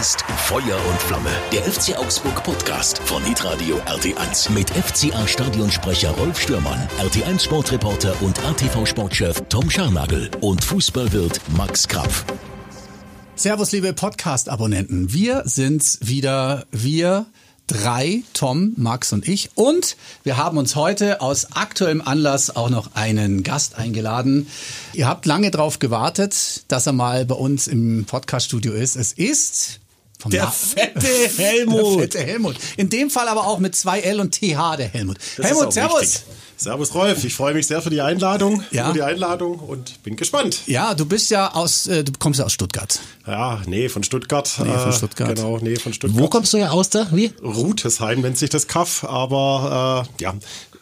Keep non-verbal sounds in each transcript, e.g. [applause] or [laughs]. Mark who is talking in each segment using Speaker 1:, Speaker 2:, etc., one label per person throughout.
Speaker 1: ist Feuer und Flamme. Der FC Augsburg Podcast von Hitradio RT1 mit FCA Stadionsprecher Rolf Stürmann, RT1 Sportreporter und ATV Sportchef Tom Scharnagel und Fußballwirt Max Krapf.
Speaker 2: Servus, liebe Podcast-Abonnenten. Wir sind's wieder. Wir drei, Tom, Max und ich. Und wir haben uns heute aus aktuellem Anlass auch noch einen Gast eingeladen. Ihr habt lange darauf gewartet, dass er mal bei uns im Podcaststudio ist. Es ist
Speaker 3: Der
Speaker 2: Na- [laughs]
Speaker 3: fette Helmut.
Speaker 2: Der fette Helmut. In dem Fall aber auch mit zwei L und TH der Helmut.
Speaker 3: Das
Speaker 2: Helmut, Servus.
Speaker 3: wichtig. Servus Rolf, ich freue mich sehr für die Einladung,
Speaker 2: Ja.
Speaker 3: für die Einladung und bin gespannt.
Speaker 2: Ja, du bist ja aus, äh, du kommst ja aus Stuttgart.
Speaker 3: Ja, nee, von Stuttgart.
Speaker 2: Nee, von
Speaker 3: äh,
Speaker 2: Stuttgart.
Speaker 3: Genau, nee, von Stuttgart.
Speaker 4: Wo kommst du ja aus da? Wie?
Speaker 3: Rutesheim nennt sich das Kaff, aber äh, ja.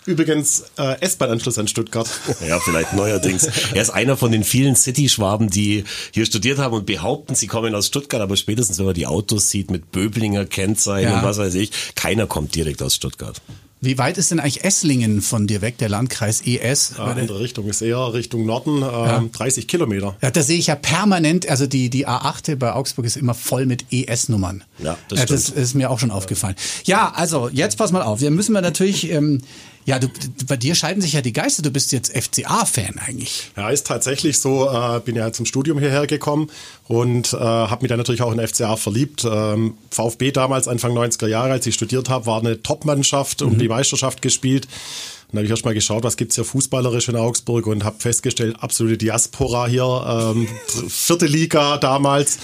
Speaker 3: Übrigens, äh, S-Bahn-Anschluss an Stuttgart.
Speaker 4: Ja, vielleicht neuerdings. Er ist einer von den vielen City-Schwaben, die hier studiert haben und behaupten, sie kommen aus Stuttgart, aber spätestens, wenn man die Autos sieht mit Böblinger Kennzeichen
Speaker 2: Ja.
Speaker 4: und was weiß ich, keiner kommt direkt aus Stuttgart.
Speaker 2: Wie weit ist denn eigentlich Esslingen von dir weg, der Landkreis ES?
Speaker 3: Äh, andere Richtung ist eher Richtung Norden, äh, 30 Kilometer.
Speaker 2: Ja, da sehe ich ja permanent, also die, die A8 bei Augsburg ist immer voll mit ES-Nummern.
Speaker 4: Ja, das
Speaker 2: das
Speaker 4: stimmt.
Speaker 2: ist mir auch schon aufgefallen. Ja, also jetzt pass mal auf, wir müssen wir natürlich, ähm, ja, du, bei dir scheiden sich ja die Geister, du bist jetzt FCA-Fan eigentlich.
Speaker 3: Ja, ist tatsächlich so. Äh, bin ja zum Studium hierher gekommen und äh, habe mich dann natürlich auch in FCA verliebt. Ähm, VfB damals, Anfang 90er Jahre, als ich studiert habe, war eine Top-Mannschaft, um die Meisterschaft gespielt. Dann habe ich erst mal geschaut, was gibt's hier fußballerisch in Augsburg und habe festgestellt, absolute Diaspora hier, ähm, vierte Liga damals.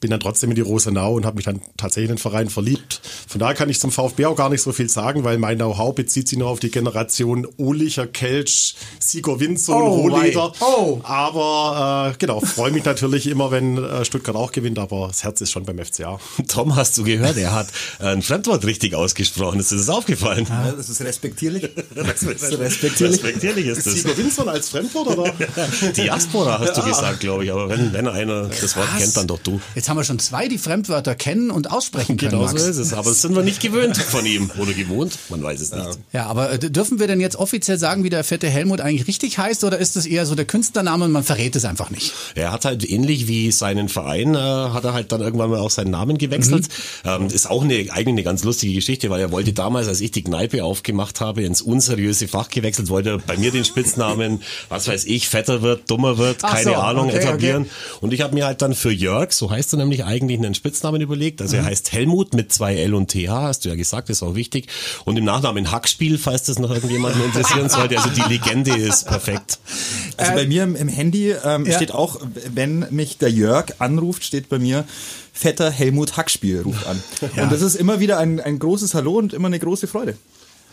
Speaker 3: Bin dann trotzdem in die Rosenau und habe mich dann tatsächlich in den Verein verliebt. Von daher kann ich zum VfB auch gar nicht so viel sagen, weil mein Know-how bezieht sich nur auf die Generation Ohlicher, Kelch, Sigur Winzo und
Speaker 2: Oh,
Speaker 3: Rohleder.
Speaker 2: Oh.
Speaker 3: Aber äh, genau, freue mich natürlich immer, wenn äh, Stuttgart auch gewinnt, aber das Herz ist schon beim FCA. [laughs]
Speaker 4: Tom, hast du gehört? Er hat ein Fremdwort richtig ausgesprochen. Ist dir das aufgefallen?
Speaker 5: Ja, das ist respektierlich. [laughs] Respektierlich.
Speaker 4: respektierlich ist das.
Speaker 3: Sigur Winzo als Fremdwort, oder?
Speaker 4: Diaspora hast du gesagt, glaube ich. Aber wenn, wenn einer das Wort kennt, dann doch du.
Speaker 2: Jetzt haben wir schon zwei, die Fremdwörter kennen und aussprechen können,
Speaker 4: Genau so
Speaker 2: Max.
Speaker 4: ist es. Aber das sind wir nicht gewöhnt von ihm. Oder gewohnt? Man weiß es nicht.
Speaker 2: Ja, aber äh, dürfen wir denn jetzt offiziell sagen, wie der fette Helmut eigentlich richtig heißt oder ist das eher so der Künstlername und man verrät es einfach nicht?
Speaker 4: Er hat halt ähnlich wie seinen Verein, äh, hat er halt dann irgendwann mal auch seinen Namen gewechselt. Ähm, ist auch eine, eigentlich eine ganz lustige Geschichte, weil er wollte damals, als ich die Kneipe aufgemacht habe, ins unseriöse Fach gewechselt, wollte bei mir den Spitznamen, was weiß ich, fetter wird, dummer wird,
Speaker 2: Ach
Speaker 4: keine
Speaker 2: so,
Speaker 4: Ahnung,
Speaker 2: okay,
Speaker 4: etablieren. Und ich habe mir halt dann für Jörg, so heißt er nämlich eigentlich, einen Spitznamen überlegt. Also er heißt Helmut mit zwei L und TH, hast du ja gesagt, ist auch wichtig. Und im Nachnamen Hackspiel, falls das noch irgendjemanden interessieren [laughs] sollte. Also die Legende ist perfekt.
Speaker 5: Also bei mir im, im Handy ähm,
Speaker 2: ja.
Speaker 5: steht auch, wenn mich der Jörg anruft, steht bei mir fetter Helmut Hackspiel ruft an. Und das ist immer wieder ein, ein großes Hallo und immer eine große Freude.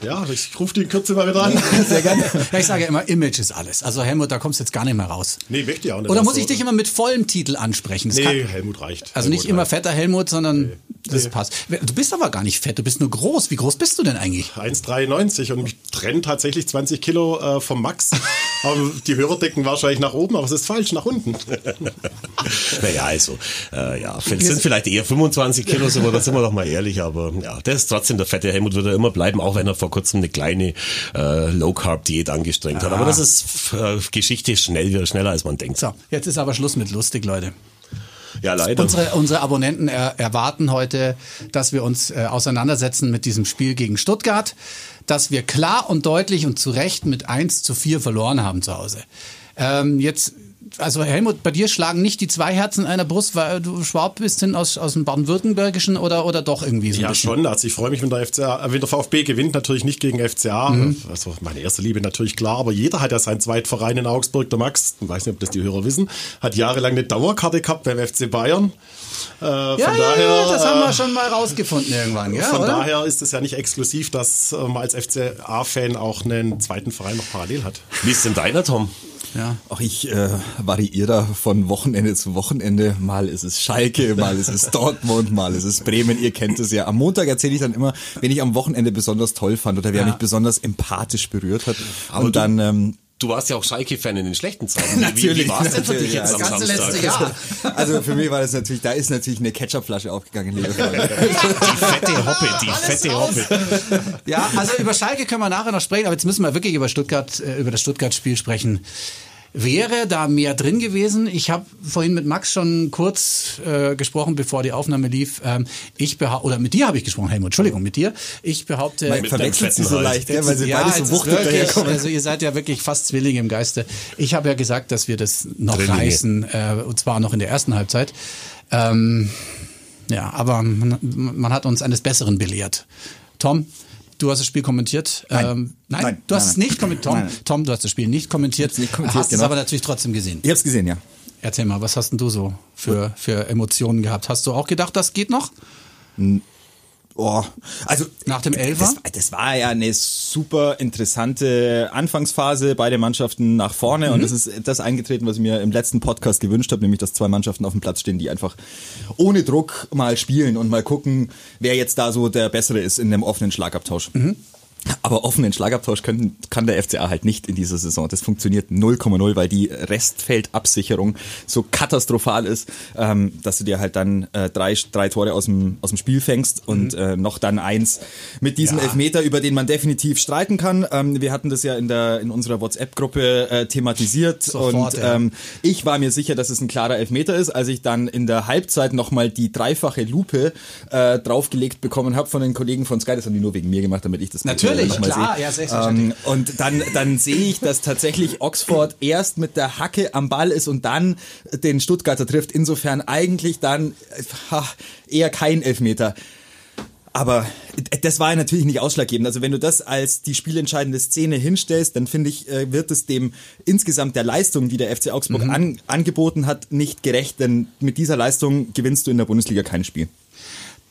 Speaker 3: Ja, ich rufe die in Kürze mal wieder an.
Speaker 2: Sehr gerne. Ja, ich sage ja immer, Image ist alles. Also Helmut, da kommst du jetzt gar nicht mehr raus.
Speaker 3: Nee, möchte ich auch nicht.
Speaker 2: Oder
Speaker 3: Das
Speaker 2: muss ich dich immer mit vollem Titel ansprechen? Das
Speaker 3: Nee,
Speaker 2: kann-
Speaker 3: Helmut reicht.
Speaker 2: also
Speaker 3: Helmut
Speaker 2: nicht immer
Speaker 3: reicht.
Speaker 2: fetter Helmut, sondern das passt. Du bist aber gar nicht fett, du bist nur groß. Wie groß bist du denn eigentlich?
Speaker 3: 1,93 und mich trennt tatsächlich 20 Kilo äh, vom Max. [laughs] aber die Hörer denken wahrscheinlich nach oben, aber es ist falsch, nach unten. [laughs]
Speaker 4: Naja, also, äh, ja, es sind vielleicht eher 25 Kilo, wir, da sind wir doch mal ehrlich, aber ja, der ist trotzdem der fette Helmut, wird er immer bleiben, auch wenn er vor kurzem eine kleine äh, Low-Carb-Diät angestrengt hat. Aber das ist äh, Geschichte schnell, schneller als man denkt.
Speaker 2: So, jetzt ist aber Schluss mit lustig, Leute.
Speaker 4: Ja, leider.
Speaker 2: Unsere, unsere Abonnenten er, erwarten heute, dass wir uns äh, auseinandersetzen mit diesem Spiel gegen Stuttgart, dass wir klar und deutlich und zu Recht mit 1 zu 4 verloren haben zu Hause. Ähm, jetzt, also Helmut, bei dir schlagen nicht die zwei Herzen in einer Brust, weil du Schwab bist hin aus, aus dem Baden-Württembergischen oder, oder doch irgendwie so
Speaker 3: Ja,
Speaker 2: bisschen?
Speaker 3: schon. Also ich freue mich, wenn der, FCA, äh, wenn der VfB gewinnt, natürlich nicht gegen FCA.
Speaker 2: Mhm.
Speaker 3: Also meine erste Liebe natürlich klar, aber jeder hat ja seinen Zweitverein in Augsburg. Der Max, ich weiß nicht, ob das die Hörer wissen, hat jahrelang eine Dauerkarte gehabt beim FC Bayern. Äh, von
Speaker 2: Ja, ja,
Speaker 3: daher,
Speaker 2: ja, das haben wir
Speaker 3: äh,
Speaker 2: schon mal rausgefunden irgendwann. Ja,
Speaker 3: von
Speaker 2: oder?
Speaker 3: daher ist es ja nicht exklusiv, dass äh, man als FCA-Fan auch einen zweiten Verein noch parallel hat.
Speaker 4: Wie ist denn deiner, Tom?
Speaker 2: Ja.
Speaker 5: Auch ich äh, variiere da von Wochenende zu Wochenende. Mal ist es Schalke, mal ist es Dortmund, mal ist es Bremen. Ihr kennt es ja. Am Montag erzähle ich dann immer, wen ich am Wochenende besonders toll fand oder wer mich besonders empathisch berührt hat.
Speaker 4: Aber
Speaker 5: Und dann ähm,
Speaker 4: Du warst ja auch Schalke-Fan in den schlechten Zeiten. [laughs] Wie,
Speaker 5: Natürlich,
Speaker 4: wie war es denn für dich jetzt
Speaker 5: ja,
Speaker 4: am Samstag?
Speaker 2: letzte Jahr. [laughs]
Speaker 5: Also für mich war das natürlich, da ist natürlich eine Ketchupflasche aufgegangen, liebe [laughs] Freunde.
Speaker 4: Die fette Hoppe, die fette Hoppe.
Speaker 2: Ja, also über Schalke können wir nachher noch sprechen, aber jetzt müssen wir wirklich über Stuttgart, äh, über das Stuttgart-Spiel sprechen. Wäre da mehr drin gewesen? Ich habe vorhin mit Max schon kurz äh, gesprochen, bevor die Aufnahme lief. Ähm, ich oder mit dir habe ich gesprochen, Helmut, Entschuldigung, mit dir. Ich behaupte...
Speaker 5: Man verwechselt sie so leicht, ja, weil sie ja, beide so wuchtig daherkommen.
Speaker 2: Also ihr seid ja wirklich fast Zwillinge im Geiste. Ich habe ja gesagt, dass wir das noch Drillinge. reißen, äh, und zwar noch in der ersten Halbzeit. Ähm, ja, aber man, man hat uns eines Besseren belehrt. Tom, Du hast das Spiel kommentiert.
Speaker 5: Nein, ähm,
Speaker 2: nein, nein, du hast nein, es nicht kommentiert. Tom, Tom, du hast das Spiel nicht kommentiert. Nicht kommentiert hast genau. es aber natürlich trotzdem gesehen.
Speaker 5: Ich habe es gesehen, ja.
Speaker 2: Erzähl mal, was hast denn du so für, für Emotionen gehabt? Hast du auch gedacht, das geht noch?
Speaker 5: Oh, also
Speaker 2: nach dem Elfer?
Speaker 5: Das, das, war ja eine super interessante Anfangsphase, beide Mannschaften nach vorne mhm. und das ist das eingetreten, was ich mir im letzten Podcast gewünscht habe, nämlich dass zwei Mannschaften auf dem Platz stehen, die einfach ohne Druck mal spielen und mal gucken, wer jetzt da so der bessere ist in dem offenen Schlagabtausch. Mhm. Aber offenen Schlagabtausch können, kann der FCA halt nicht in dieser Saison. Das funktioniert 0,0, weil die Restfeldabsicherung so katastrophal ist, ähm, dass du dir halt dann äh, drei, drei Tore aus dem, aus dem Spiel fängst und mhm. äh, noch dann eins mit diesem ja. Elfmeter, über den man definitiv streiten kann. Ähm, wir hatten das ja in, der, in unserer WhatsApp-Gruppe äh, thematisiert Sofort, und ähm, ich war mir sicher, dass es ein klarer Elfmeter ist, als ich dann in der Halbzeit nochmal die dreifache Lupe äh, draufgelegt bekommen habe von den Kollegen von Sky. Das haben die nur wegen mir gemacht, damit ich das
Speaker 2: Natürlich Natürlich, klar, sehe. ja, selbstverständlich.
Speaker 5: Ähm, und dann, dann sehe ich, dass tatsächlich Oxford erst mit der Hacke am Ball ist und dann den Stuttgarter trifft. Insofern eigentlich dann ha, eher kein Elfmeter. Aber das war natürlich nicht ausschlaggebend. Also wenn du das als die spielentscheidende Szene hinstellst, dann finde ich, äh, wird es dem insgesamt der Leistung, die der FC Augsburg mhm. an, angeboten hat, nicht gerecht. Denn mit dieser Leistung gewinnst du in der Bundesliga kein Spiel.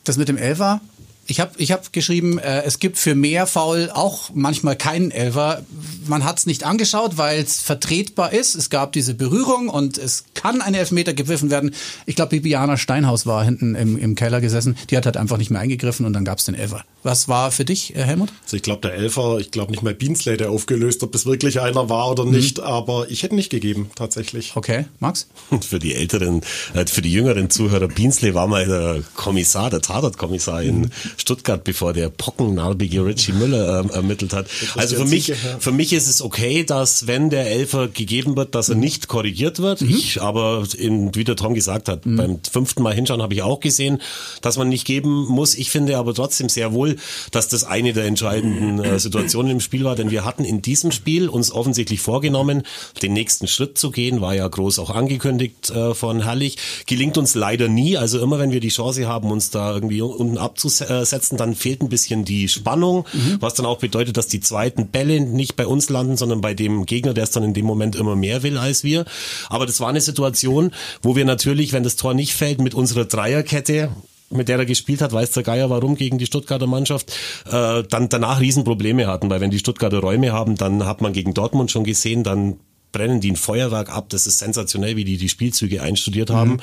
Speaker 2: Das mit dem Elfer ich habe ich hab geschrieben, äh, es gibt für mehr Foul auch manchmal keinen Elfer. Man hat es nicht angeschaut, weil es vertretbar ist. Es gab diese Berührung und es kann ein Elfmeter gepfiffen werden. Ich glaube, Bibiana Steinhaus war hinten im, im Keller gesessen. Die hat halt einfach nicht mehr eingegriffen und dann gab es den Elfer. Was war für dich, äh, Helmut?
Speaker 3: Also ich glaube, der Elfer, ich glaube nicht mal Beansley, der aufgelöst, ob das wirklich einer war oder mhm. nicht, aber ich hätte nicht gegeben, tatsächlich.
Speaker 2: Okay, Max? [laughs]
Speaker 4: für die älteren, äh, für die jüngeren Zuhörer, Beansley war mal der Kommissar, der Tatortkommissar in mhm. Stuttgart, bevor der pockennarbige Richie Müller ähm, ermittelt hat. Also für mich, für mich ist es okay, dass wenn der Elfer gegeben wird, dass er mhm. nicht korrigiert wird. Mhm. Ich aber, in, wie der Tom gesagt hat, mhm. beim fünften Mal hinschauen habe ich auch gesehen, dass man nicht geben muss. Ich finde aber trotzdem sehr wohl, dass das eine der entscheidenden äh, Situationen im Spiel war, denn wir hatten in diesem Spiel uns offensichtlich vorgenommen, den nächsten Schritt zu gehen, war ja groß auch angekündigt äh, von Herrlich. Gelingt uns leider nie, also immer wenn wir die Chance haben, uns da irgendwie unten abzusetzen, dann fehlt ein bisschen die Spannung, mhm. was dann auch bedeutet, dass die zweiten Bälle nicht bei uns landen, sondern bei dem Gegner, der es dann in dem Moment immer mehr will als wir. Aber das war eine Situation, wo wir natürlich, wenn das Tor nicht fällt, mit unserer Dreierkette mit der er gespielt hat, weiß der Geier warum gegen die Stuttgarter Mannschaft, äh, dann danach Riesenprobleme hatten, weil wenn die Stuttgarter Räume haben, dann hat man gegen Dortmund schon gesehen, dann brennen die ein Feuerwerk ab. Das ist sensationell, wie die die Spielzüge einstudiert haben. Mhm.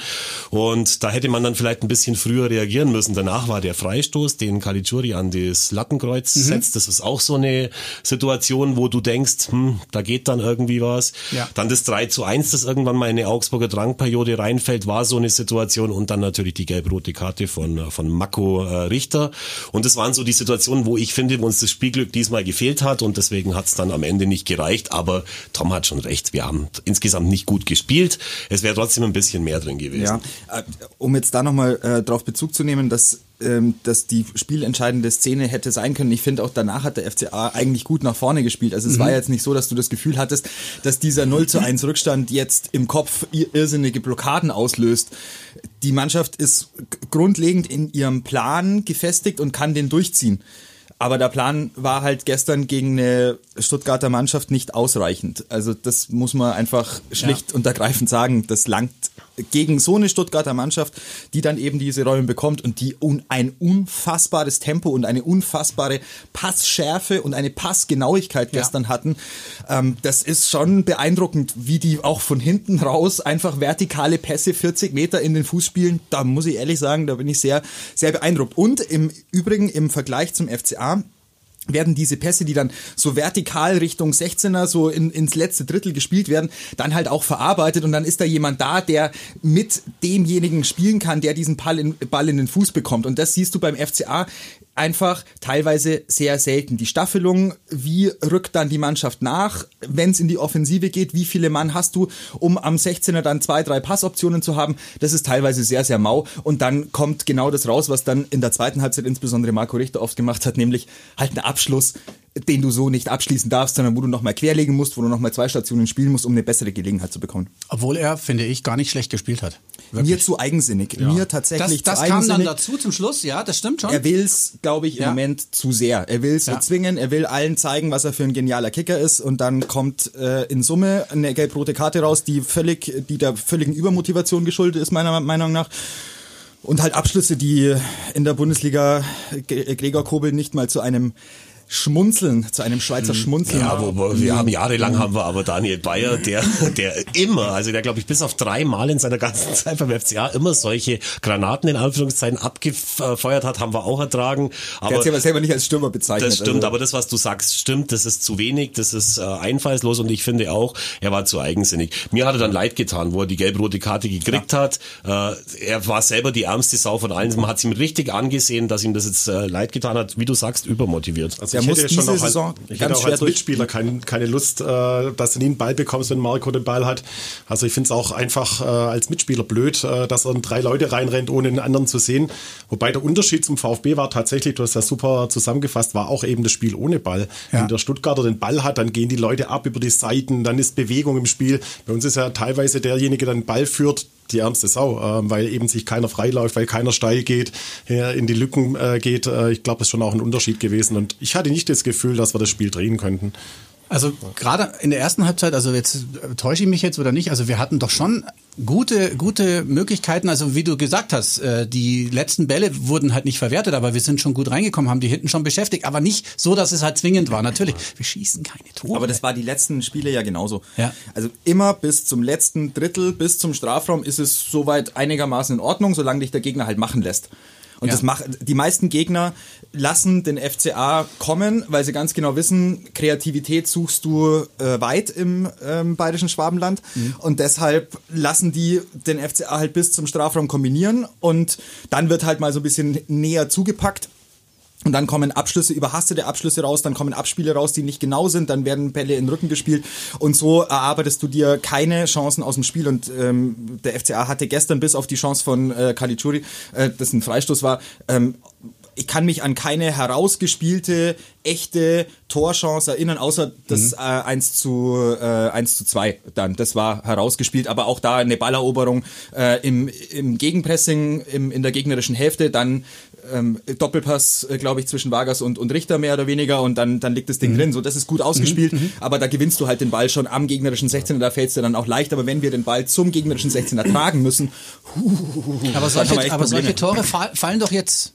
Speaker 4: Und da hätte man dann vielleicht ein bisschen früher reagieren müssen. Danach war der Freistoß, den Caligiuri an das Lattenkreuz mhm. setzt. Das ist auch so eine Situation, wo du denkst, hm, da geht dann irgendwie was. Ja. Dann das 3 zu 1, das irgendwann mal in eine Augsburger Drangperiode reinfällt, war so eine Situation. Und dann natürlich die gelb-rote Karte von, von Mako äh, Richter. Und das waren so die Situationen, wo ich finde, wo uns das Spielglück diesmal gefehlt hat. Und deswegen hat es dann am Ende nicht gereicht. Aber Tom hat schon recht recht. Wir haben insgesamt nicht gut gespielt. Es wäre trotzdem ein bisschen mehr drin gewesen.
Speaker 5: Ja, äh, um jetzt da nochmal äh, drauf Bezug zu nehmen, dass ähm, dass die spielentscheidende Szene hätte sein können. Ich finde auch danach hat der FCA eigentlich gut nach vorne gespielt. Also es mhm. war jetzt nicht so, dass du das Gefühl hattest, dass dieser 0 zu 1 Rückstand jetzt im Kopf irrsinnige Blockaden auslöst. Die Mannschaft ist grundlegend in ihrem Plan gefestigt und kann den durchziehen. Aber der Plan war halt gestern gegen eine Stuttgarter Mannschaft nicht ausreichend. Also das muss man einfach schlicht ja. und ergreifend sagen. Das langt gegen so eine Stuttgarter Mannschaft, die dann eben diese Räume bekommt und die un ein unfassbares Tempo und eine unfassbare Passschärfe und eine Passgenauigkeit ja. gestern hatten. Ähm, das ist schon beeindruckend, wie die auch von hinten raus einfach vertikale Pässe 40 Meter in den Fuß spielen. Da muss ich ehrlich sagen, da bin ich sehr, sehr beeindruckt. Und im Übrigen im Vergleich zum FCA werden diese Pässe, die dann so vertikal Richtung 16er, so in, ins letzte Drittel gespielt werden, dann halt auch verarbeitet und dann ist da jemand da, der mit demjenigen spielen kann, der diesen Ball in, Ball in den Fuß bekommt. Und das siehst du beim FCA einfach teilweise sehr selten. Die Staffelung, wie rückt dann die Mannschaft nach, wenn es in die Offensive geht, wie viele Mann hast du, um am 16er dann zwei, drei Passoptionen zu haben, das ist teilweise sehr, sehr mau. Und dann kommt genau das raus, was dann in der zweiten Halbzeit insbesondere Marco Richter oft gemacht hat, nämlich halt ein Abschluss, den du so nicht abschließen darfst, sondern wo du nochmal querlegen musst, wo du nochmal zwei Stationen spielen musst, um eine bessere Gelegenheit zu bekommen.
Speaker 2: Obwohl er, finde ich, gar nicht schlecht gespielt hat.
Speaker 5: Mir zu eigensinnig. Mir tatsächlich
Speaker 2: Das, das
Speaker 5: zu
Speaker 2: kam
Speaker 5: eigensinnig.
Speaker 2: dann dazu zum Schluss, ja, das stimmt schon.
Speaker 5: Er will's, glaube ich, im
Speaker 2: Ja.
Speaker 5: Moment zu sehr. Er will's
Speaker 2: Ja.
Speaker 5: erzwingen, er will allen zeigen, was er für ein genialer Kicker ist und dann kommt äh, in Summe eine gelb-rote Karte raus, die völlig, die der völligen Übermotivation geschuldet ist, meiner Meinung nach. Und halt Abschlüsse, die in der Bundesliga Gregor Kobel nicht mal zu einem Schmunzeln, zu einem Schweizer Schmunzeln.
Speaker 4: Ja, wo, wo, wir haben jahrelang haben wir aber Daniel Bayer, der, der immer, also der glaube ich bis auf drei Mal in seiner ganzen [laughs] Zeit beim FCA immer solche Granaten in Anführungszeichen abgefeuert hat, haben wir auch ertragen.
Speaker 5: Der
Speaker 4: Aber
Speaker 5: hat sich aber selber nicht als Stürmer bezeichnet.
Speaker 4: das stimmt,
Speaker 5: also.
Speaker 4: aber das, was du sagst, stimmt. Das ist zu wenig, das ist äh, einfallslos und ich finde auch, er war zu eigensinnig. Mir hat er dann leid getan, wo er die gelb-rote Karte gekriegt hat. Äh, er war selber die ärmste Sau von allen. Man hat es ihm richtig angesehen, dass ihm das jetzt äh, leid getan hat. Wie du sagst, übermotiviert.
Speaker 3: Also
Speaker 5: Der
Speaker 3: ich
Speaker 5: muss diese
Speaker 3: auch als,
Speaker 5: Saison
Speaker 3: ich
Speaker 5: ganz
Speaker 3: hätte auch als Mitspieler kein, keine Lust, äh, dass du nie einen Ball bekommst, wenn Marco den Ball hat. Also ich finde es auch einfach äh, als Mitspieler blöd, äh, dass er in drei Leute reinrennt, ohne den anderen zu sehen. Wobei der Unterschied zum VfB war tatsächlich, du hast ja super zusammengefasst, war auch eben das Spiel ohne Ball.
Speaker 2: Ja.
Speaker 3: Wenn der Stuttgarter den Ball hat, dann gehen die Leute ab über die Seiten, dann ist Bewegung im Spiel. Bei uns ist ja teilweise derjenige, der den Ball führt, die ärmste Sau, äh, weil eben sich keiner freiläuft, weil keiner steil geht, äh, in die Lücken äh, geht. Äh, ich glaube, das ist schon auch ein Unterschied gewesen. Und ich hatte nicht das Gefühl, dass wir das Spiel drehen könnten.
Speaker 2: Also gerade in der ersten Halbzeit, also jetzt äh, täusche ich mich jetzt oder nicht, also wir hatten doch schon gute, gute Möglichkeiten. Also wie du gesagt hast, äh, die letzten Bälle wurden halt nicht verwertet, aber wir sind schon gut reingekommen, haben die hinten schon beschäftigt, aber nicht so, dass es halt zwingend war. Natürlich, wir schießen keine Tore.
Speaker 5: Aber das war die letzten Spiele ja genauso.
Speaker 2: Ja.
Speaker 5: Also immer bis zum letzten Drittel, bis zum Strafraum ist es soweit einigermaßen in Ordnung, solange dich der Gegner halt machen lässt. Und
Speaker 2: Ja.
Speaker 5: das macht, die meisten Gegner lassen den FCA kommen, weil sie ganz genau wissen, Kreativität suchst du äh, weit im ähm, bayerischen Schwabenland. Und deshalb lassen die den FCA halt bis zum Strafraum kombinieren und dann wird halt mal so ein bisschen näher zugepackt. Und dann kommen Abschlüsse, überhastete Abschlüsse raus, dann kommen Abspiele raus, die nicht genau sind, dann werden Bälle in den Rücken gespielt. Und so erarbeitest du dir keine Chancen aus dem Spiel. Und ähm, der FCA hatte gestern bis auf die Chance von äh, Caligiuri, äh, das ein Freistoß war, ähm, ich kann mich an keine herausgespielte, echte Torchance erinnern, außer das äh, 1 zu äh, 1 zu 2 dann. Das war herausgespielt, aber auch da eine Balleroberung äh, im, im Gegenpressing, im, in der gegnerischen Hälfte, dann ähm, Doppelpass, äh, glaube ich, zwischen Vargas und, und Richter mehr oder weniger und dann, dann liegt das Ding drin. So, das ist gut ausgespielt, aber da gewinnst du halt den Ball schon am gegnerischen 16er, da fällst du dann auch leicht, aber wenn wir den Ball zum gegnerischen 16er tragen müssen,
Speaker 2: aber
Speaker 5: da haben wir
Speaker 2: solche,
Speaker 5: echt
Speaker 2: aber solche Tore fall, fallen doch jetzt,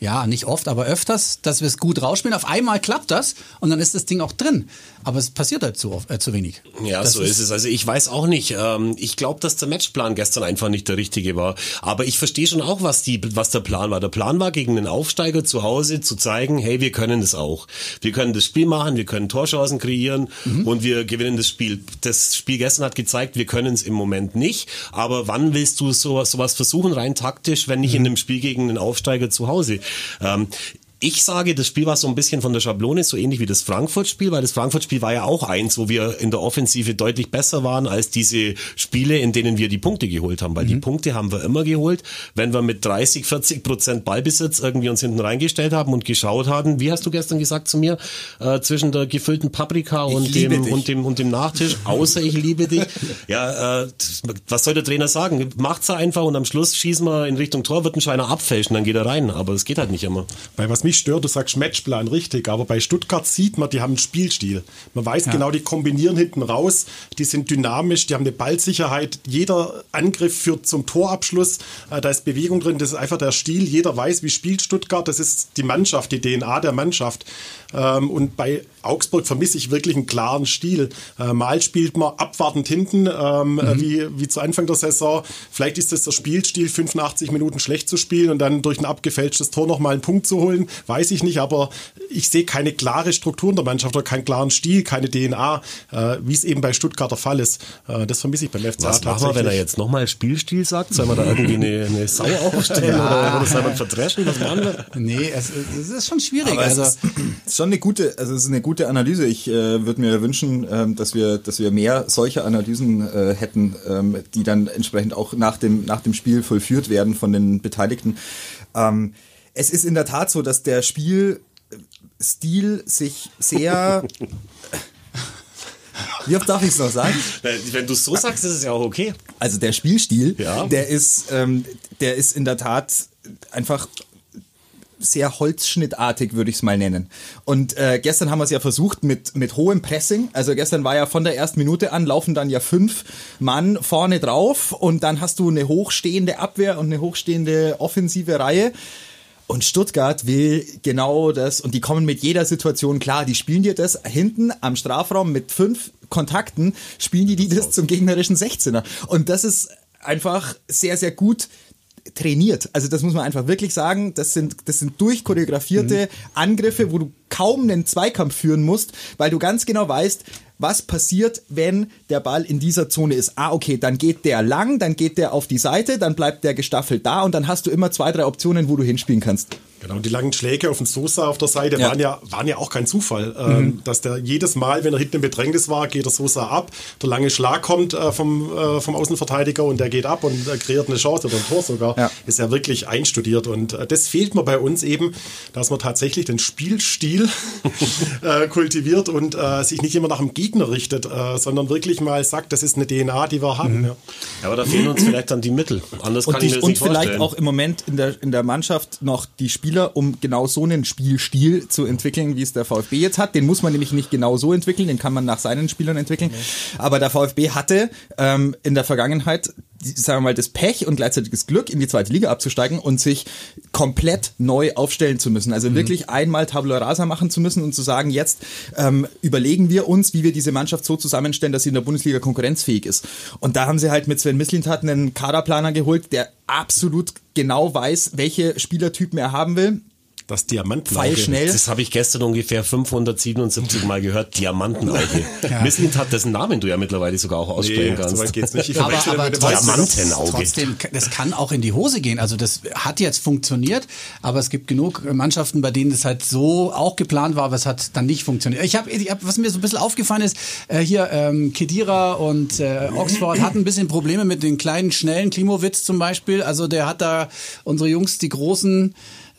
Speaker 2: ja, nicht oft, aber öfters, dass wir es gut rausspielen. Auf einmal klappt das und dann ist das Ding auch drin. Aber es passiert halt zu, oft, äh, zu wenig.
Speaker 4: Ja,
Speaker 2: Das
Speaker 4: so ist es. Also ich weiß auch nicht. Ähm, ich glaube, dass der Matchplan gestern einfach nicht der richtige war. Aber ich verstehe schon auch, was die, was der Plan war. Der Plan war, gegen den Aufsteiger zu Hause zu zeigen, hey, wir können das auch. Wir können das Spiel machen, wir können Torchancen kreieren und wir gewinnen das Spiel. Das Spiel gestern hat gezeigt, wir können es im Moment nicht. Aber wann willst du sowas, sowas versuchen, rein taktisch, wenn nicht in einem Spiel gegen den Aufsteiger zu Hause? Ähm, ich sage, das Spiel war so ein bisschen von der Schablone, so ähnlich wie das Frankfurt-Spiel, weil das Frankfurt-Spiel war ja auch eins, wo wir in der Offensive deutlich besser waren als diese Spiele, in denen wir die Punkte geholt haben. Weil die Punkte haben wir immer geholt, wenn wir mit 30, 40 Prozent Ballbesitz irgendwie uns hinten reingestellt haben und geschaut haben, wie hast du gestern gesagt zu mir, äh, zwischen der gefüllten Paprika und dem,
Speaker 5: dich.
Speaker 4: und dem und dem Nachtisch, außer ich liebe dich. [laughs] Ja, äh, was soll der Trainer sagen? Macht's einfach und am Schluss schießen wir in Richtung Tor, wird ein Scheiner abfälschen, dann geht er rein. Aber es geht halt nicht immer.
Speaker 3: Weil was mich stört, du sagst Matchplan richtig, aber bei Stuttgart sieht man, die haben einen Spielstil. Man weiß genau, die kombinieren hinten raus, die sind dynamisch, die haben eine Ballsicherheit. Jeder Angriff führt zum Torabschluss, äh, da ist Bewegung drin, das ist einfach der Stil. Jeder weiß, wie spielt Stuttgart, das ist die Mannschaft, die DNA der Mannschaft. Ähm, und bei Augsburg vermisse ich wirklich einen klaren Stil. Äh, mal spielt man abwartend hinten, ähm, äh, wie, wie zu Anfang der Saison. Vielleicht ist das der Spielstil, 85 Minuten schlecht zu spielen und dann durch ein abgefälschtes Tor nochmal einen Punkt zu holen. weiß ich nicht, aber ich sehe keine klare Struktur in der Mannschaft oder keinen klaren Stil, keine DNA, äh, wie es eben bei Stuttgart der Fall ist. Äh, das vermisse ich beim FCA
Speaker 4: Was machen wir, wenn er jetzt nochmal Spielstil sagt? Sollen wir da irgendwie eine, eine Sau aufstellen oder, oder sollen wir verdreschen? Was machen wir?
Speaker 2: Nee, es, es ist schon schwierig.
Speaker 5: Aber
Speaker 2: also,
Speaker 5: schon eine gute, also es ist eine gute Analyse. Ich äh, würde mir wünschen, ähm, dass wir, dass wir mehr solcher Analysen äh, hätten, ähm, die dann entsprechend auch nach dem nach dem Spiel vollführt werden von den Beteiligten. Ähm, es ist in der Tat so, dass der Spielstil sich sehr wie oft darf ich es noch sagen?
Speaker 4: Wenn du es so sagst, ist es ja auch okay.
Speaker 5: Also der Spielstil,
Speaker 4: Ja.
Speaker 5: der ist, ähm, der ist in der Tat einfach sehr holzschnittartig, würde ich es mal nennen. Und äh, gestern haben wir es ja versucht mit, mit hohem Pressing. Also gestern war ja von der ersten Minute an, laufen dann ja fünf Mann vorne drauf und dann hast du eine hochstehende Abwehr und eine hochstehende offensive Reihe. Und Stuttgart will genau das und die kommen mit jeder Situation klar. Die spielen dir das hinten am Strafraum mit fünf Kontakten, spielen die, die das zum gegnerischen 16er. Und das ist einfach sehr, sehr gut trainiert. Also das muss man einfach wirklich sagen. Das sind, das sind durchchoreografierte Angriffe, wo du kaum einen Zweikampf führen musst, weil du ganz genau weißt, was passiert, wenn der Ball in dieser Zone ist. Ah, okay, dann geht der lang, dann geht der auf die Seite, dann bleibt der gestaffelt da und dann hast du immer zwei, drei Optionen, wo du hinspielen kannst.
Speaker 3: Genau, die langen Schläge auf den Sosa auf der Seite
Speaker 5: Ja.
Speaker 3: waren ja waren ja auch kein Zufall, ähm, dass der jedes Mal, wenn er hinten im Bedrängnis war, geht der Sosa ab, der lange Schlag kommt äh, vom äh, vom Außenverteidiger und der geht ab und äh, kreiert eine Chance oder ein Tor sogar.
Speaker 5: Ja.
Speaker 3: Ist ja wirklich einstudiert und das fehlt mir bei uns eben, dass man tatsächlich den Spielstil äh, kultiviert und äh, sich nicht immer nach dem Gegner richtet, äh, sondern wirklich mal sagt, das ist eine DNA, die wir haben. Ja.
Speaker 4: Ja, aber da fehlen uns vielleicht dann die Mittel. Anders kann
Speaker 5: Und,
Speaker 4: ich
Speaker 5: die,
Speaker 4: mir das
Speaker 5: und
Speaker 4: nicht
Speaker 5: vielleicht
Speaker 4: vorstellen.
Speaker 5: auch im Moment in der, in der Mannschaft noch die Spieler, um genau so einen Spielstil zu entwickeln, wie es der VfB jetzt hat. Den muss man nämlich nicht genau so entwickeln, den kann man nach seinen Spielern entwickeln. Aber der VfB hatte ähm, in der Vergangenheit, sagen wir mal, das Pech und gleichzeitig das Glück, in die zweite Liga abzusteigen und sich komplett neu aufstellen zu müssen. Also wirklich einmal Tabula Rasa machen zu müssen und zu sagen, jetzt ähm, überlegen wir uns, wie wir diese Mannschaft so zusammenstellen, dass sie in der Bundesliga konkurrenzfähig ist. Und da haben sie halt mit Sven Mislintat einen Kaderplaner geholt, der absolut genau weiß, welche Spielertypen er haben will.
Speaker 3: Das Diamantenauge.
Speaker 5: Pfeilschnell.
Speaker 4: Das habe ich gestern ungefähr 577 Mal gehört. Diamantenauge. [laughs]
Speaker 2: Ja.
Speaker 4: Misslint hat dessen Namen du ja mittlerweile sogar auch aussprechen
Speaker 3: Nee, so
Speaker 4: kannst.
Speaker 3: geht's nicht. Ich
Speaker 2: aber, aber trotzdem,
Speaker 4: Diamantenauge.
Speaker 2: trotzdem, das kann auch in die Hose gehen. Also das hat jetzt funktioniert, aber es gibt genug Mannschaften, bei denen das halt so auch geplant war, aber es hat dann nicht funktioniert. Ich habe, ich hab, was mir so ein bisschen aufgefallen ist, äh, hier ähm, Kedira und äh, Oxford hatten ein bisschen Probleme mit den kleinen, schnellen, Klimowitz zum Beispiel. Also der hat da unsere Jungs, die großen,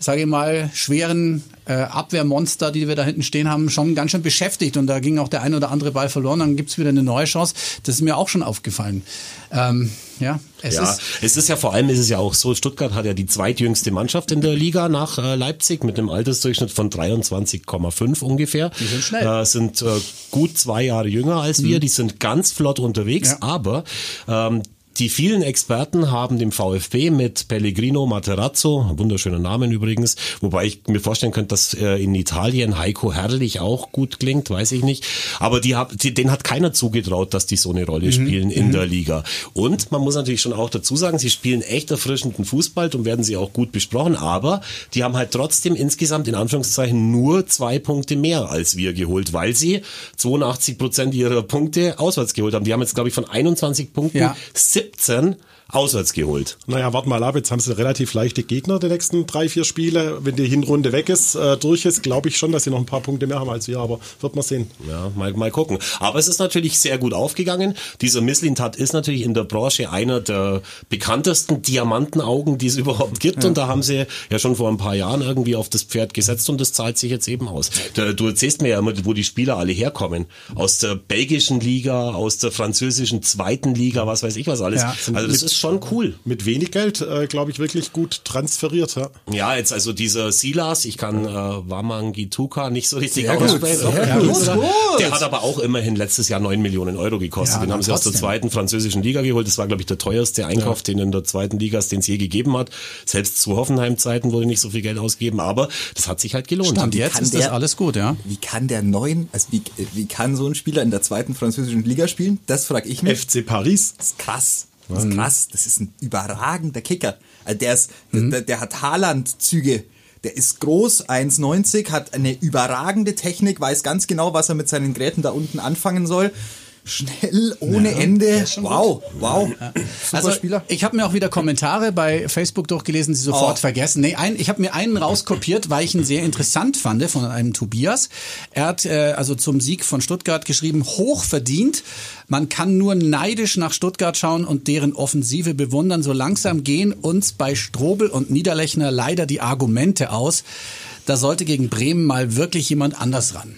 Speaker 2: sage ich mal, schweren äh, Abwehrmonster, die wir da hinten stehen haben, schon ganz schön beschäftigt. Und da ging auch der ein oder andere Ball verloren. Dann gibt's wieder eine neue Chance. Das ist mir auch schon aufgefallen. Ähm, ja, es
Speaker 4: ja,
Speaker 2: ist
Speaker 4: es ist ja vor allem ist es ja auch so, Stuttgart hat ja die zweitjüngste Mannschaft in der Liga nach äh, Leipzig mit einem Altersdurchschnitt von 23,5 ungefähr. Die
Speaker 2: sind schnell. Mhm.
Speaker 4: Äh, sind äh, gut zwei Jahre jünger als wir, die sind ganz flott unterwegs,
Speaker 2: Ja.
Speaker 4: aber ähm, die vielen Experten haben dem VfB mit Pellegrino Materazzo, wunderschöner Namen übrigens, wobei ich mir vorstellen könnte, dass äh, in Italien Heiko Herrlich auch gut klingt, weiß ich nicht. Aber die hab, die, den hat keiner zugetraut, dass die so eine Rolle spielen in der Liga. Und man muss natürlich schon auch dazu sagen, sie spielen echt erfrischenden Fußball und werden sie auch gut besprochen, aber die haben halt trotzdem insgesamt in Anführungszeichen nur zwei Punkte mehr als wir geholt, weil sie 82 Prozent ihrer Punkte auswärts geholt haben. Die haben jetzt, glaube ich, von 21 Punkten
Speaker 2: Ja.
Speaker 4: 17 17 auswärts geholt.
Speaker 3: Naja, warte mal ab, jetzt haben sie relativ leichte Gegner die nächsten drei, vier Spiele. Wenn die Hinrunde weg ist, äh, durch ist, glaube ich schon, dass sie noch ein paar Punkte mehr haben als wir, aber wird man sehen.
Speaker 4: Ja, mal, mal gucken. Aber es ist natürlich sehr gut aufgegangen. Dieser Misslintat ist natürlich in der Branche einer der bekanntesten Diamantenaugen, die es [laughs] überhaupt gibt. Und da haben sie ja schon vor ein paar Jahren irgendwie auf das Pferd gesetzt und das zahlt sich jetzt eben aus. Da- Du erzählst mir ja immer, wo die Spieler alle herkommen. Aus der belgischen Liga, aus der französischen zweiten Liga, was weiß ich was alles.
Speaker 2: Ja.
Speaker 4: also das ist schon cool.
Speaker 3: Mit wenig Geld, äh, glaube ich, wirklich gut transferiert. Ja.
Speaker 4: Ja, jetzt also dieser Silas, ich kann äh, Wamangituka nicht so richtig aussprechen. Ja. Der hat aber auch immerhin letztes Jahr 9 Millionen Euro gekostet.
Speaker 2: Ja,
Speaker 4: den haben sie aus der zweiten französischen Liga geholt. Das war, glaube ich, der teuerste Einkauf, den in der zweiten Liga es den es je gegeben hat. Selbst zu Hoffenheim-Zeiten wurde nicht so viel Geld ausgegeben, aber das hat sich halt gelohnt.
Speaker 2: Stand jetzt
Speaker 5: kann
Speaker 2: ist das
Speaker 5: der-
Speaker 2: alles gut, ja.
Speaker 5: Wie kann der neuen, also wie, wie kann so ein Spieler in der zweiten französischen Liga spielen? Das frage ich mich.
Speaker 3: FC Paris.
Speaker 5: Das ist krass. Das ist krass. Das ist ein überragender Kicker. Also der ist, der, der hat Haaland-Züge. Der ist groß, 1,90, hat eine überragende Technik, weiß ganz genau, was er mit seinen Geräten da unten anfangen soll schnell, ohne ja, Ende. Wow, wow.
Speaker 2: Ja. Also, Spieler. Ich habe mir auch wieder Kommentare bei Facebook durchgelesen, die sofort oh. vergessen. Nee, ein, ich habe mir einen rauskopiert, weil ich ihn sehr interessant fand, von einem Tobias. Er hat äh, also zum Sieg von Stuttgart geschrieben, hoch verdient. Man kann nur neidisch nach Stuttgart schauen und deren Offensive bewundern. So langsam gehen uns bei Strobel und Niederlechner leider die Argumente aus. Da sollte gegen Bremen mal wirklich jemand anders ran.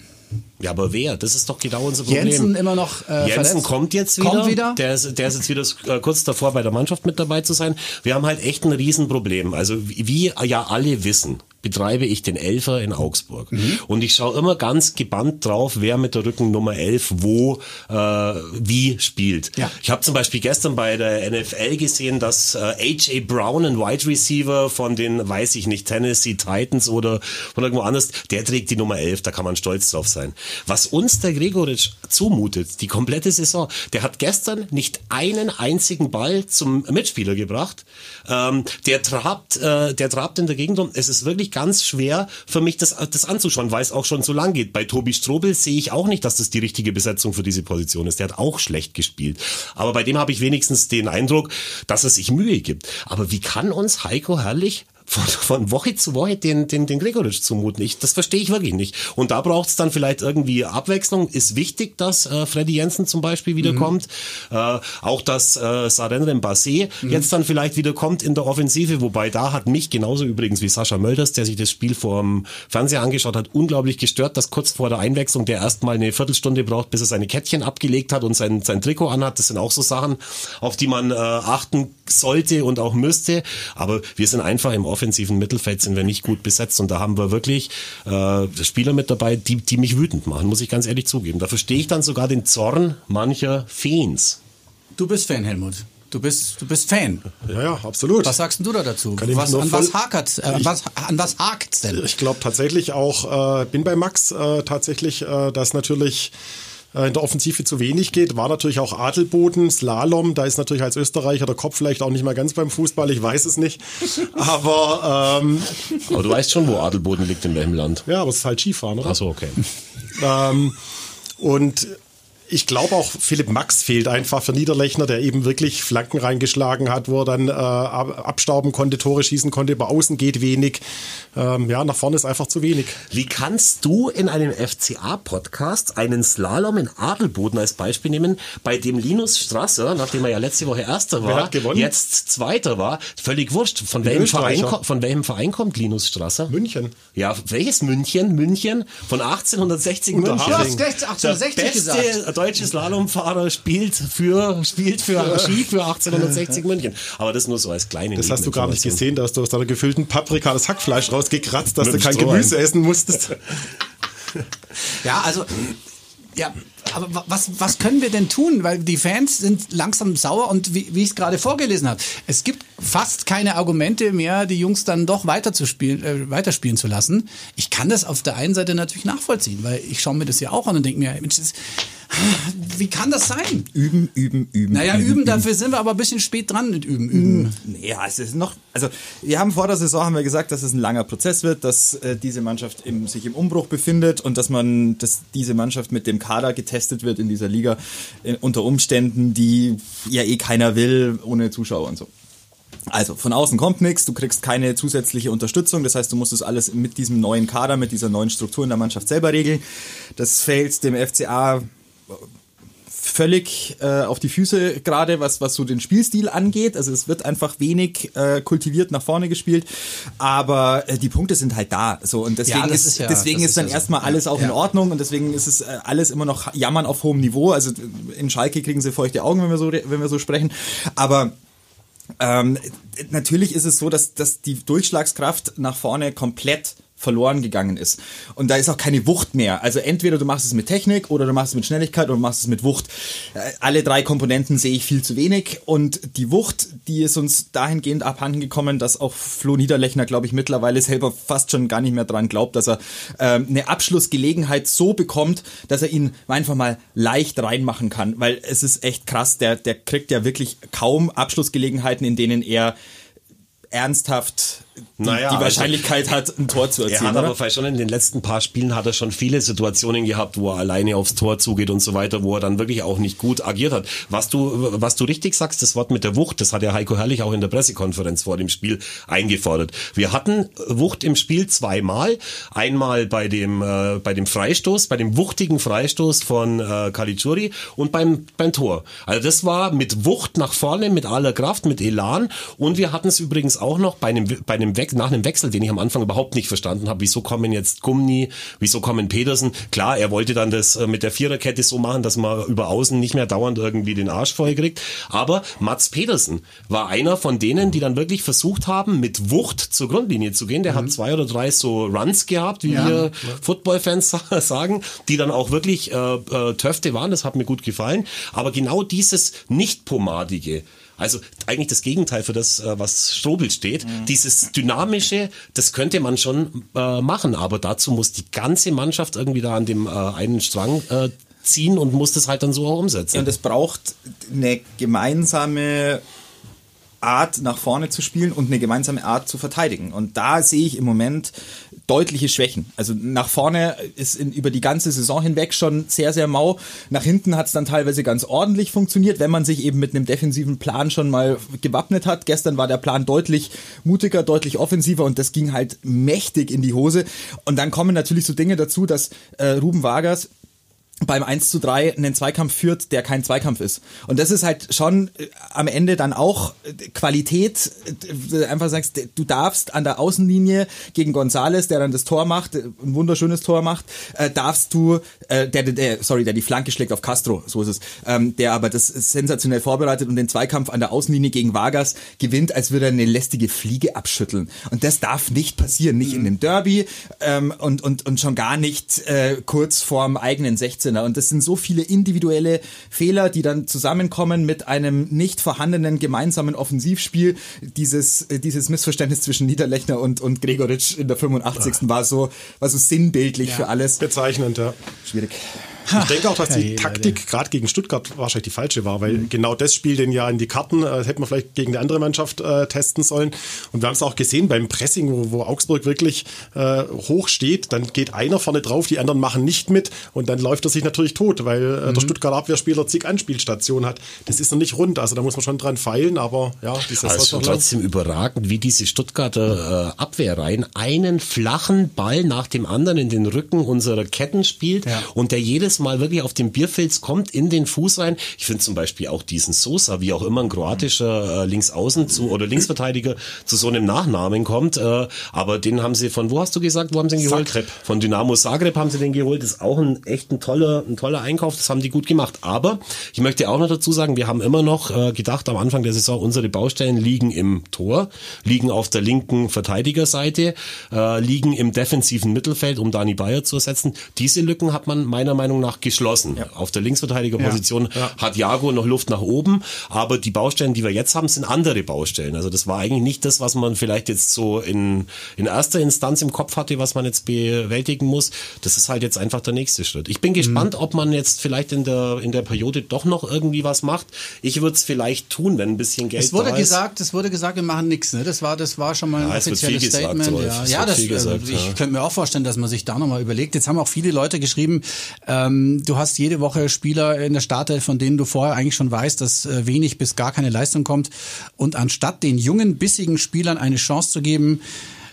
Speaker 4: Ja, aber wer? Das ist doch genau unser Problem.
Speaker 2: Jensen immer noch
Speaker 4: äh, Jensen verletzt. kommt jetzt wieder. Kommt wieder. Der, ist, der ist jetzt wieder äh, kurz davor, bei der Mannschaft mit dabei zu sein. Wir haben halt echt ein Riesenproblem. Also wie ja alle wissen, betreibe ich den Elfer in Augsburg. Mhm. Und ich schaue immer ganz gebannt drauf, wer mit der Rückennummer 11 wo äh, wie spielt. Ja. Ich habe zum Beispiel gestern bei der NFL gesehen, dass äh, A.J. Brown, ein Wide Receiver von den, weiß ich nicht, Tennessee Titans oder von irgendwo anders, der trägt die Nummer 11, da kann man stolz drauf sein. Was uns der Gregoritsch zumutet, die komplette Saison, der hat gestern nicht einen einzigen Ball zum Mitspieler gebracht. Ähm, der trabt, äh, der trabt in der Gegend um. Es ist wirklich ganz schwer für mich, das, das anzuschauen, weil es auch schon so lang geht. Bei Tobi Strobel sehe ich auch nicht, dass das die richtige Besetzung für diese Position ist. Der hat auch schlecht gespielt. Aber bei dem habe ich wenigstens den Eindruck, dass es sich Mühe gibt. Aber wie kann uns Heiko Herrlich von, von Woche zu Woche den, den, den Gregoritsch zumuten. Ich, das verstehe ich wirklich nicht. Und da braucht es dann vielleicht irgendwie Abwechslung. Ist wichtig, dass äh, Freddy Jensen zum Beispiel wiederkommt. Mhm. Äh, auch, dass äh, Sarenren Basé mhm. jetzt dann vielleicht wiederkommt in der Offensive. Wobei da hat mich genauso übrigens wie Sascha Mölders, der sich das Spiel vor dem Fernseher angeschaut hat, unglaublich gestört, dass kurz vor der Einwechslung der erstmal eine Viertelstunde braucht, bis er seine Kettchen abgelegt hat und sein, sein Trikot anhat. Das sind auch so Sachen, auf die man äh, achten sollte und auch müsste. Aber wir sind einfach im offensiven Mittelfeld sind wir nicht gut besetzt und da haben wir wirklich äh, Spieler mit dabei, die, die mich wütend machen, muss ich ganz ehrlich zugeben. Da verstehe ich dann sogar den Zorn mancher Fans.
Speaker 2: Du bist Fan, Helmut. Du bist, du bist Fan.
Speaker 3: Ja, ja, absolut.
Speaker 2: Was sagst du da dazu? Was, an, was hakert, äh, was, an was hakt denn?
Speaker 3: Ich glaube tatsächlich auch, äh, bin bei Max äh, tatsächlich, äh, dass natürlich äh, in der Offensive zu wenig geht. War natürlich auch Adelboden, Slalom. Da ist natürlich als Österreicher der Kopf vielleicht auch nicht mal ganz beim Fußball. Ich weiß es nicht. Aber, ähm,
Speaker 4: aber du weißt schon, wo Adelboden liegt, in welchem Land.
Speaker 3: Ja, aber es ist halt Skifahren, oder?
Speaker 4: Ach so, okay.
Speaker 3: ähm, und ich glaube auch Philipp Max fehlt einfach für Niederlechner, der eben wirklich Flanken reingeschlagen hat, wo er dann äh, abstauben konnte, Tore schießen konnte, über außen geht wenig. Ähm, ja, nach vorne ist einfach zu wenig.
Speaker 4: Wie kannst du in einem FCA-Podcast einen Slalom in Adelboden als Beispiel nehmen, bei dem Linus Strasser, nachdem er ja letzte Woche Erster war, jetzt Zweiter war, völlig wurscht. Von welchem, Verein, von welchem Verein kommt Linus Strasser?
Speaker 3: München.
Speaker 4: Ja, welches München? München von 1860 München.
Speaker 2: Du hast 1860 gesagt
Speaker 4: deutsche Slalomfahrer spielt für, spielt für Ski für 1860 München. Aber das nur so als kleine
Speaker 3: Das hast du gar nicht gesehen, dass du aus deiner gefüllten Paprika das Hackfleisch rausgekratzt, dass du kein Gemüse essen musstest. [laughs]
Speaker 2: Ja, also ja, aber was, was können wir denn tun? Weil die Fans sind langsam sauer und wie, wie ich es gerade vorgelesen habe, es gibt fast keine Argumente mehr, die Jungs dann doch weiter zu spielen, äh, weiterspielen zu lassen. Ich kann das auf der einen Seite natürlich nachvollziehen, weil ich schaue mir das ja auch an und denke mir, Mensch, das, wie kann das sein?
Speaker 5: Üben, üben, üben.
Speaker 2: Naja, üben, üben, dafür sind wir aber ein bisschen spät dran mit üben, üben.
Speaker 5: Ja, es ist noch, also wir haben vor der Saison haben wir gesagt, dass es ein langer Prozess wird, dass äh, diese Mannschaft im, sich im Umbruch befindet und dass man, dass diese Mannschaft mit dem Kader getestet wird in dieser Liga in, äh, unter Umständen, die ja eh keiner will, ohne Zuschauer und so. Also von außen kommt nichts, du kriegst keine zusätzliche Unterstützung, das heißt, du musst es alles mit diesem neuen Kader, mit dieser neuen Struktur in der Mannschaft selber regeln. Das fällt dem FCA völlig äh, auf die Füße gerade, was, was so den Spielstil angeht. Also es wird einfach wenig äh, kultiviert nach vorne gespielt, aber äh, die Punkte sind halt da. So und deswegen ja, ist, ist ja, deswegen ist, ist dann ja erstmal so. alles auch in Ordnung und deswegen ist es äh, alles immer noch Jammern auf hohem Niveau. Also in Schalke kriegen sie feuchte Augen, wenn wir so wenn wir so sprechen. Aber ähm, natürlich ist es so, dass, dass die Durchschlagskraft nach vorne komplett verloren gegangen ist. Und da ist auch keine Wucht mehr. Also entweder du machst es mit Technik oder du machst es mit Schnelligkeit oder du machst es mit Wucht. Äh, alle drei Komponenten sehe ich viel zu wenig und die Wucht, die ist uns dahingehend abhanden gekommen, dass auch Flo Niederlechner, glaube ich, mittlerweile selber fast schon gar nicht mehr dran glaubt, dass er ähm, eine Abschlussgelegenheit so bekommt, dass er ihn einfach mal leicht reinmachen kann, weil es ist echt krass, der, der kriegt ja wirklich kaum Abschlussgelegenheiten, in denen er ernsthaft
Speaker 4: Naja,
Speaker 5: die
Speaker 4: also-
Speaker 5: Wahrscheinlichkeit hat, ein Tor zu
Speaker 4: Er
Speaker 5: erzielen.
Speaker 4: hat
Speaker 5: oder?
Speaker 4: aber vielleicht schon in den letzten paar Spielen hat er schon viele Situationen gehabt, wo er alleine aufs Tor zugeht und so weiter, wo er dann wirklich auch nicht gut agiert hat. Was du, was du richtig sagst, das Wort mit der Wucht, das hat ja Heiko Herrlich auch in der Pressekonferenz vor dem Spiel eingefordert. Wir hatten Wucht im Spiel zweimal. Einmal bei dem, äh, bei dem Freistoß, bei dem wuchtigen Freistoß von äh, Caligiuri und beim, beim Tor. Also das war mit Wucht nach vorne, mit aller Kraft, mit Elan. Und wir hatten es übrigens auch noch bei einem, bei einem We nach einem Wechsel, den ich am Anfang überhaupt nicht verstanden habe. Wieso kommen jetzt Gumni, wieso kommen Petersen? Klar, er wollte dann das äh, mit der Viererkette so machen, dass man über außen nicht mehr dauernd irgendwie den Arsch voll kriegt. Aber Mats Petersen war einer von denen, die dann wirklich versucht haben, mit Wucht zur Grundlinie zu gehen. Der hat zwei oder drei so Runs gehabt, wie wir Football-Fans [laughs] sagen, die dann auch wirklich äh, äh, Töfte waren. Das hat mir gut gefallen. Aber genau dieses nicht-pomadige, also eigentlich das Gegenteil für das, äh, was Strobel steht. Dieses dynamische, das könnte man schon äh, machen, aber dazu muss die ganze Mannschaft irgendwie da an dem äh, einen Strang äh, ziehen und muss das halt dann so auch umsetzen.
Speaker 5: Und es braucht eine gemeinsame Art nach vorne zu spielen und eine gemeinsame Art zu verteidigen. Und da sehe ich im Moment deutliche Schwächen. Also nach vorne ist in, über die ganze Saison hinweg schon sehr, sehr mau. Nach hinten hat es dann teilweise ganz ordentlich funktioniert, wenn man sich eben mit einem defensiven Plan schon mal gewappnet hat. Gestern war der Plan deutlich mutiger, deutlich offensiver und das ging halt mächtig in die Hose. Und dann kommen natürlich so Dinge dazu, dass äh, Ruben Vargas beim 1 zu 3 einen Zweikampf führt, der kein Zweikampf ist. Und das ist halt schon äh, am Ende dann auch äh, Qualität, äh, einfach sagst, du darfst an der Außenlinie gegen Gonzales, der dann das Tor macht, ein wunderschönes Tor macht, äh, darfst du, äh, der, der, der, sorry, der die Flanke schlägt auf Castro, so ist es, ähm, der aber das sensationell vorbereitet und den Zweikampf an der Außenlinie gegen Vargas gewinnt, als würde er eine lästige Fliege abschütteln. Und das darf nicht passieren, nicht in dem Derby ähm, und, und, und schon gar nicht äh, kurz vorm eigenen 16 und das sind so viele individuelle Fehler, die dann zusammenkommen mit einem nicht vorhandenen gemeinsamen Offensivspiel. Dieses, äh, dieses Missverständnis zwischen Niederlechner und, und Gregoritsch in der 85. war so, war so sinnbildlich für alles.
Speaker 3: Bezeichnend, ja.
Speaker 5: Schwierig.
Speaker 3: Ich denke auch, dass die Taktik gerade gegen Stuttgart wahrscheinlich die falsche war, weil genau das Spiel den ja in die Karten äh, hätte man vielleicht gegen eine andere Mannschaft äh, testen sollen. Und wir haben es auch gesehen beim Pressing, wo, wo Augsburg wirklich äh, hoch steht, dann geht einer vorne drauf, die anderen machen nicht mit und dann läuft er sich natürlich tot, weil äh, der Stuttgarter Abwehrspieler zig Anspielstationen hat. Das ist noch nicht rund, also da muss man schon dran feilen, aber ja, die Saison
Speaker 4: Also
Speaker 3: lang.
Speaker 4: trotzdem überragend, wie diese Stuttgarter äh, Abwehrreihen einen flachen Ball nach dem anderen in den Rücken unserer Ketten spielt
Speaker 2: Ja.
Speaker 4: und der jedes Mal wirklich auf den Bierfilz kommt, in den Fuß rein. Ich finde zum Beispiel auch diesen Sosa, wie auch immer ein kroatischer äh, Linksaußen zu oder Linksverteidiger zu so einem Nachnamen kommt. Äh, aber den haben sie von wo hast du gesagt, wo haben sie ihn geholt?
Speaker 3: Zagreb.
Speaker 4: Von Dynamo Zagreb haben sie den geholt. Das ist auch ein echt ein toller, ein toller Einkauf. Das haben die gut gemacht. Aber ich möchte auch noch dazu sagen, wir haben immer noch äh, gedacht am Anfang der Saison, unsere Baustellen liegen im Tor, liegen auf der linken Verteidigerseite, äh, liegen im defensiven Mittelfeld, um Dani Bayer zu ersetzen. Diese Lücken hat man meiner Meinung nach geschlossen. Auf der Linksverteidigerposition
Speaker 3: Ja.
Speaker 4: hat Jago noch Luft nach oben, aber die Baustellen, die wir jetzt haben, sind andere Baustellen. Also das war eigentlich nicht das, was man vielleicht jetzt so in, in erster Instanz im Kopf hatte, was man jetzt bewältigen muss. Das ist halt jetzt einfach der nächste Schritt. Ich bin gespannt, ob man jetzt vielleicht in der, in der Periode doch noch irgendwie was macht. Ich würde es vielleicht tun, wenn ein bisschen Geld
Speaker 2: Es wurde
Speaker 4: da ist.
Speaker 2: gesagt, es wurde gesagt, wir machen nichts. Ne? Das war, das war schon mal ein
Speaker 4: Ja,
Speaker 2: offizielles
Speaker 4: gesagt,
Speaker 2: Statement.
Speaker 4: Rolf.
Speaker 2: ja, ja das,
Speaker 4: gesagt,
Speaker 2: ich
Speaker 4: ja.
Speaker 2: könnte mir auch vorstellen, dass man sich da nochmal überlegt. Jetzt haben auch viele Leute geschrieben, ähm, du hast jede Woche Spieler in der Startelf, von denen du vorher eigentlich schon weißt, dass äh, wenig bis gar keine Leistung kommt. Und anstatt den jungen, bissigen Spielern eine Chance zu geben,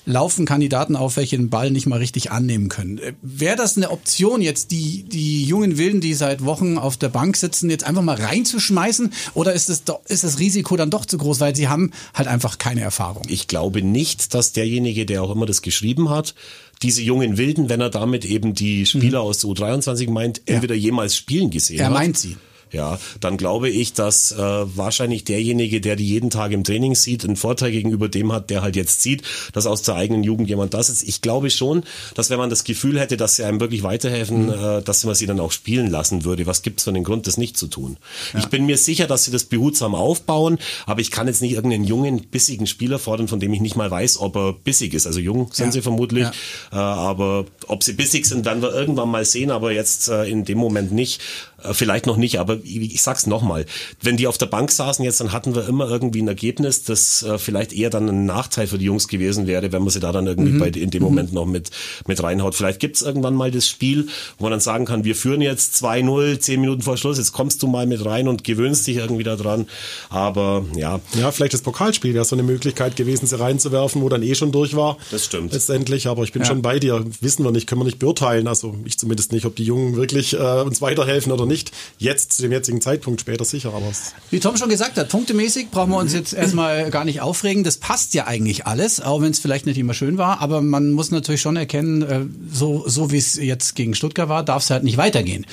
Speaker 2: laufen Kandidaten auf, welche den Ball nicht mal richtig annehmen können. Äh, Wäre das eine Option, jetzt die, die jungen Wilden, die seit Wochen auf der Bank sitzen, jetzt einfach mal reinzuschmeißen? Oder ist das, doch, ist das Risiko dann doch zu groß, weil sie haben halt einfach keine Erfahrung?
Speaker 4: Ich glaube nicht, dass derjenige, der auch immer das geschrieben hat, diese jungen Wilden, wenn er damit eben die Spieler aus der U23 meint, entweder jemals spielen gesehen
Speaker 2: Er
Speaker 4: hat.
Speaker 2: meint sie.
Speaker 4: Ja, dann glaube ich, dass äh, wahrscheinlich derjenige, der die jeden Tag im Training sieht, einen Vorteil gegenüber dem hat, der halt jetzt sieht, dass aus der eigenen Jugend jemand das ist. Ich glaube schon, dass wenn man das Gefühl hätte, dass sie einem wirklich weiterhelfen, äh, dass man sie dann auch spielen lassen würde. Was gibt's für einen Grund, das nicht zu tun? Ich bin mir sicher, dass sie das behutsam aufbauen, aber ich kann jetzt nicht irgendeinen jungen, bissigen Spieler fordern, von dem ich nicht mal weiß, ob er bissig ist. Also jung sind
Speaker 2: Ja.
Speaker 4: sie vermutlich,
Speaker 2: Ja.
Speaker 4: äh, aber ob sie bissig sind, werden wir irgendwann mal sehen, aber jetzt äh, in dem Moment nicht. Äh, vielleicht noch nicht, aber ich, sag's nochmal. Wenn die auf der Bank saßen jetzt, dann hatten wir immer irgendwie ein Ergebnis, das äh, vielleicht eher dann ein Nachteil für die Jungs gewesen wäre, wenn man sie da dann irgendwie mhm. bei, in dem Moment noch mit, mit reinhaut. Vielleicht gibt's irgendwann mal das Spiel, wo man dann sagen kann, wir führen jetzt 2-0, 10 Minuten vor Schluss, jetzt kommst du mal mit rein und gewöhnst dich irgendwie daran. Aber ja.
Speaker 3: Ja, vielleicht das Pokalspiel wäre so eine Möglichkeit gewesen, sie reinzuwerfen, wo dann eh schon durch war.
Speaker 4: Das stimmt.
Speaker 3: Letztendlich, aber ich bin ja. schon bei dir. Wissen wir nicht, können wir nicht beurteilen. Also ich zumindest nicht, ob die Jungen wirklich äh, uns weiterhelfen oder nicht. Jetzt, zu dem jetzigen Zeitpunkt, später sicher. Aber
Speaker 2: Wie Tom schon gesagt hat, punktemäßig brauchen wir uns jetzt erstmal gar nicht aufregen. Das passt ja eigentlich alles, auch wenn es vielleicht nicht immer schön war. Aber man muss natürlich schon erkennen, äh, so, so wie es jetzt gegen Stuttgart war, darf es halt nicht weitergehen.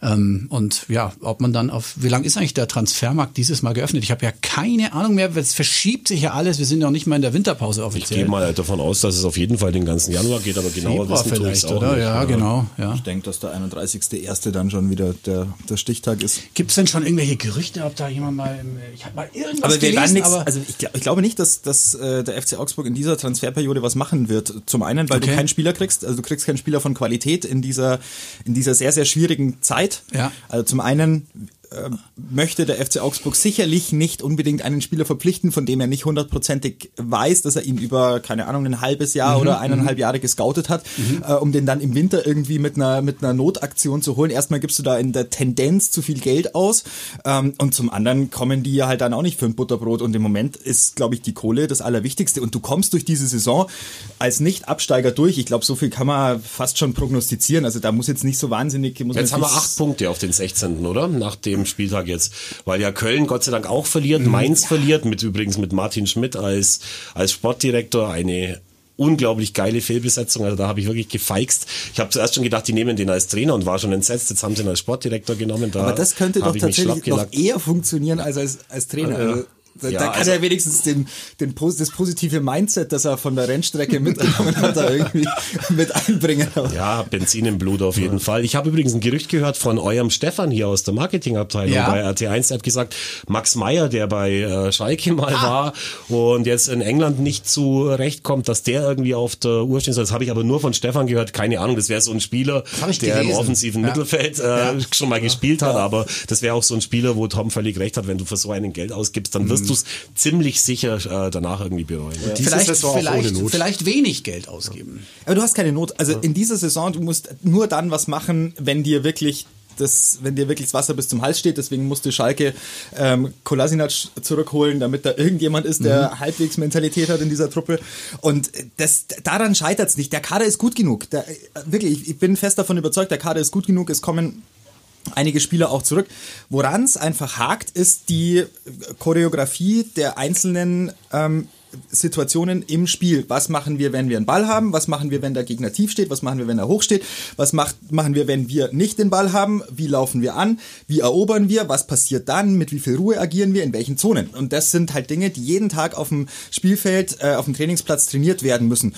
Speaker 2: Ähm, und ja, ob man dann auf, wie lang ist eigentlich der Transfermarkt dieses Mal geöffnet? Ich habe ja keine Ahnung mehr, es verschiebt sich ja alles. Wir sind ja nicht mal in der Winterpause offiziell.
Speaker 4: Ich gehe mal davon aus, dass es auf jeden Fall den ganzen Januar geht, aber genauer Februar wissen vielleicht, auch oder? Nicht,
Speaker 2: ja, oder? genau. Ja.
Speaker 5: Ich denke, dass der 31.01. dann schon wieder der, der Stichtag ist.
Speaker 2: Gibt es denn schon irgendwelche Gerüchte, ob da jemand mal, ich habe mal irgendwas
Speaker 5: aber
Speaker 2: wir gelesen,
Speaker 5: nix, aber also ich, ich, glaube nicht, dass, dass äh, der FC Augsburg in dieser Transferperiode was machen wird. Zum einen, weil okay. du keinen Spieler kriegst, also du kriegst keinen Spieler von Qualität in dieser, in dieser sehr, sehr schwierigen Zeit.
Speaker 2: Ja.
Speaker 5: Also zum einen äh, möchte der FC Augsburg sicherlich nicht unbedingt einen Spieler verpflichten, von dem er nicht hundertprozentig weiß, dass er ihn über, keine Ahnung, ein halbes Jahr mhm, oder eineinhalb mhm. Jahre gescoutet hat, mhm. äh, um den dann im Winter irgendwie mit einer, mit einer Notaktion zu holen. Erstmal gibst du da in der Tendenz zu viel Geld aus ähm, und zum anderen kommen die ja halt dann auch nicht für ein Butterbrot und im Moment ist, glaube ich, die Kohle das Allerwichtigste und du kommst durch diese Saison als Nicht-Absteiger durch. Ich glaube, so viel kann man fast schon prognostizieren. Also da muss jetzt nicht so wahnsinnig... Muss
Speaker 4: jetzt haben wir acht Punkte auf den 16., oder? Nach dem dem Spieltag jetzt. Weil ja Köln Gott sei Dank auch verliert, mhm. Mainz verliert, mit übrigens mit Martin Schmidt als, als Sportdirektor eine unglaublich geile Fehlbesetzung. Also da habe ich wirklich gefeixt. Ich habe zuerst schon gedacht, die nehmen den als Trainer und war schon entsetzt. Jetzt haben sie ihn als Sportdirektor genommen. Da
Speaker 5: Aber das könnte doch tatsächlich noch eher funktionieren als als, als Trainer. Äh, also da, ja, da kann also, er wenigstens den, den, das positive Mindset, das er von der Rennstrecke [laughs] mitgenommen hat, da irgendwie mit einbringen.
Speaker 4: Ja, Benzin im Blut auf jeden ja. Fall. Ich habe übrigens ein Gerücht gehört von eurem Stefan hier aus der Marketingabteilung ja. bei RT1. Der hat gesagt, Max Meyer, der bei äh, Schalke mal ah. war und jetzt in England nicht zurechtkommt, dass der irgendwie auf der Uhr stehen soll. Das habe ich aber nur von Stefan gehört. Keine Ahnung, das wäre so ein Spieler, der gelesen. im offensiven ja. Mittelfeld äh, schon mal gespielt hat. Aber das wäre auch so ein Spieler, wo Tom völlig recht hat. Wenn du für so einen Geld ausgibst, dann wirst mhm du es ziemlich sicher äh, danach irgendwie bereuen.
Speaker 2: Ja. Vielleicht, vielleicht, vielleicht wenig Geld ausgeben.
Speaker 5: Aber du hast keine Not. Also in dieser Saison, du musst nur dann was machen, wenn dir wirklich das, wenn dir wirklich das Wasser bis zum Hals steht, deswegen musste Schalke ähm, Kolasinac zurückholen, damit da irgendjemand ist, der mhm. halbwegs Mentalität hat in dieser Truppe. Und das, daran scheitert es nicht. Der Kader ist gut genug. Der, wirklich, ich bin fest davon überzeugt, der Kader ist gut genug. Es kommen einige Spieler auch zurück. Woran es einfach hakt, ist die Choreografie der einzelnen ähm, Situationen im Spiel. Was machen wir, wenn wir einen Ball haben? Was machen wir, wenn der Gegner tief steht? Was machen wir, wenn er hoch steht? Was macht, machen wir, wenn wir nicht den Ball haben? Wie laufen wir an? Wie erobern wir? Was passiert dann? Mit wie viel Ruhe agieren wir? In welchen Zonen? Und das sind halt Dinge, die jeden Tag auf dem Spielfeld, äh, auf dem Trainingsplatz trainiert werden müssen.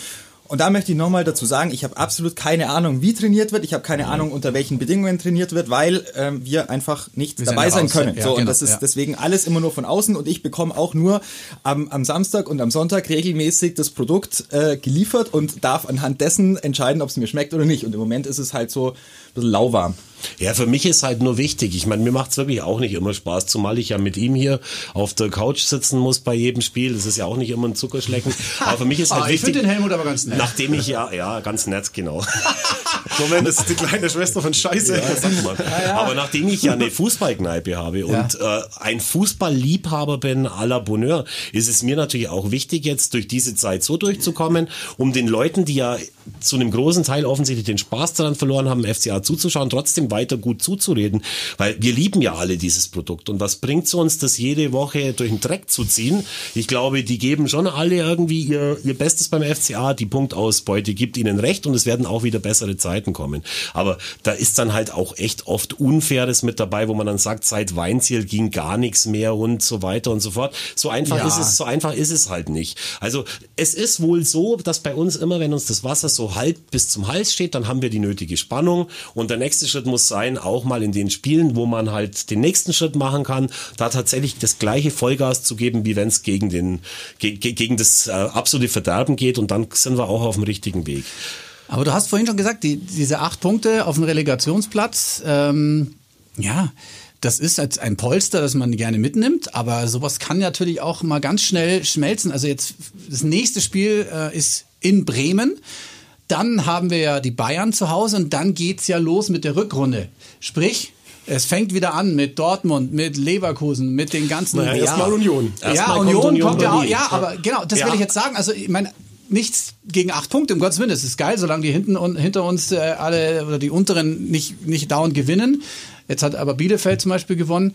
Speaker 5: Und da möchte ich nochmal dazu sagen, ich habe absolut keine Ahnung, wie trainiert wird. Ich habe keine Ahnung, unter welchen Bedingungen trainiert wird, weil ähm, wir einfach nicht wir dabei sein können. Ja, so, genau, und das ist ja. deswegen alles immer nur von außen und ich bekomme auch nur am, am Samstag und am Sonntag regelmäßig das Produkt äh, geliefert und darf anhand dessen entscheiden, ob es mir schmeckt oder nicht. Und im Moment ist es halt so ein bisschen lauwarm.
Speaker 4: Ja, für mich ist halt nur wichtig. Ich meine, mir macht's wirklich auch nicht immer Spaß, zumal ich ja mit ihm hier auf der Couch sitzen muss bei jedem Spiel. Das ist ja auch nicht immer ein Zuckerschlecken. [laughs] Aber für mich ist halt ah, wichtig.
Speaker 2: Ich finde den Helmut aber ganz nett.
Speaker 4: Nachdem ich ja, ja, ganz nett, genau. [laughs]
Speaker 3: Moment, das ist die kleine Schwester von Scheiße. Ja,
Speaker 4: sag mal. Ja, ja. Aber nachdem ich ja eine Fußballkneipe habe und äh, ein Fußballliebhaber bin à la Bonheur, ist es mir natürlich auch wichtig, jetzt durch diese Zeit so durchzukommen, um den Leuten, die ja zu einem großen Teil offensichtlich den Spaß daran verloren haben, FCA zuzuschauen, trotzdem weiter gut zuzureden, weil wir lieben ja alle dieses Produkt. Und was bringt es uns, das jede Woche durch den Dreck zu ziehen? Ich glaube, die geben schon alle irgendwie ihr, ihr Bestes beim FCA. Die Punktausbeute gibt ihnen recht und es werden auch wieder bessere Zeiten kommen. Aber da ist dann halt auch echt oft Unfaires mit dabei, wo man dann sagt, seit Weinziel ging gar nichts mehr und so weiter und so fort. So einfach ja. ist es, so einfach ist es halt nicht. Also es ist wohl so, dass bei uns immer, wenn uns das Wasser so halt bis zum Hals steht, dann haben wir die nötige Spannung und der nächste Schritt muss sein, auch mal in den Spielen, wo man halt den nächsten Schritt machen kann, da tatsächlich das gleiche Vollgas zu geben, wie wenn es gegen ge gegen das äh, absolute Verderben geht und dann sind wir auch auf dem richtigen Weg.
Speaker 2: Aber du hast vorhin schon gesagt, die, diese acht Punkte auf dem Relegationsplatz, ähm, ja, das ist jetzt ein Polster, das man gerne mitnimmt, aber sowas kann natürlich auch mal ganz schnell schmelzen. Also jetzt das nächste Spiel äh, ist in Bremen. Dann haben wir ja die Bayern zu Hause und dann geht's ja los mit der Rückrunde. Sprich, es fängt wieder an mit Dortmund, mit Leverkusen, mit den ganzen.
Speaker 3: Naja, erstmal Union.
Speaker 2: Ja,
Speaker 3: Erstmal kommt
Speaker 2: Union,
Speaker 3: Union
Speaker 2: kommt ja auch. Ja, aber genau, das
Speaker 3: Ja.
Speaker 2: will ich jetzt sagen. Also, ich meine, nichts gegen acht Punkte, um Gottes Willen. Das ist geil, solange die hinten und hinter uns äh, alle oder die unteren nicht, nicht dauernd gewinnen. Jetzt hat aber Bielefeld zum Beispiel gewonnen.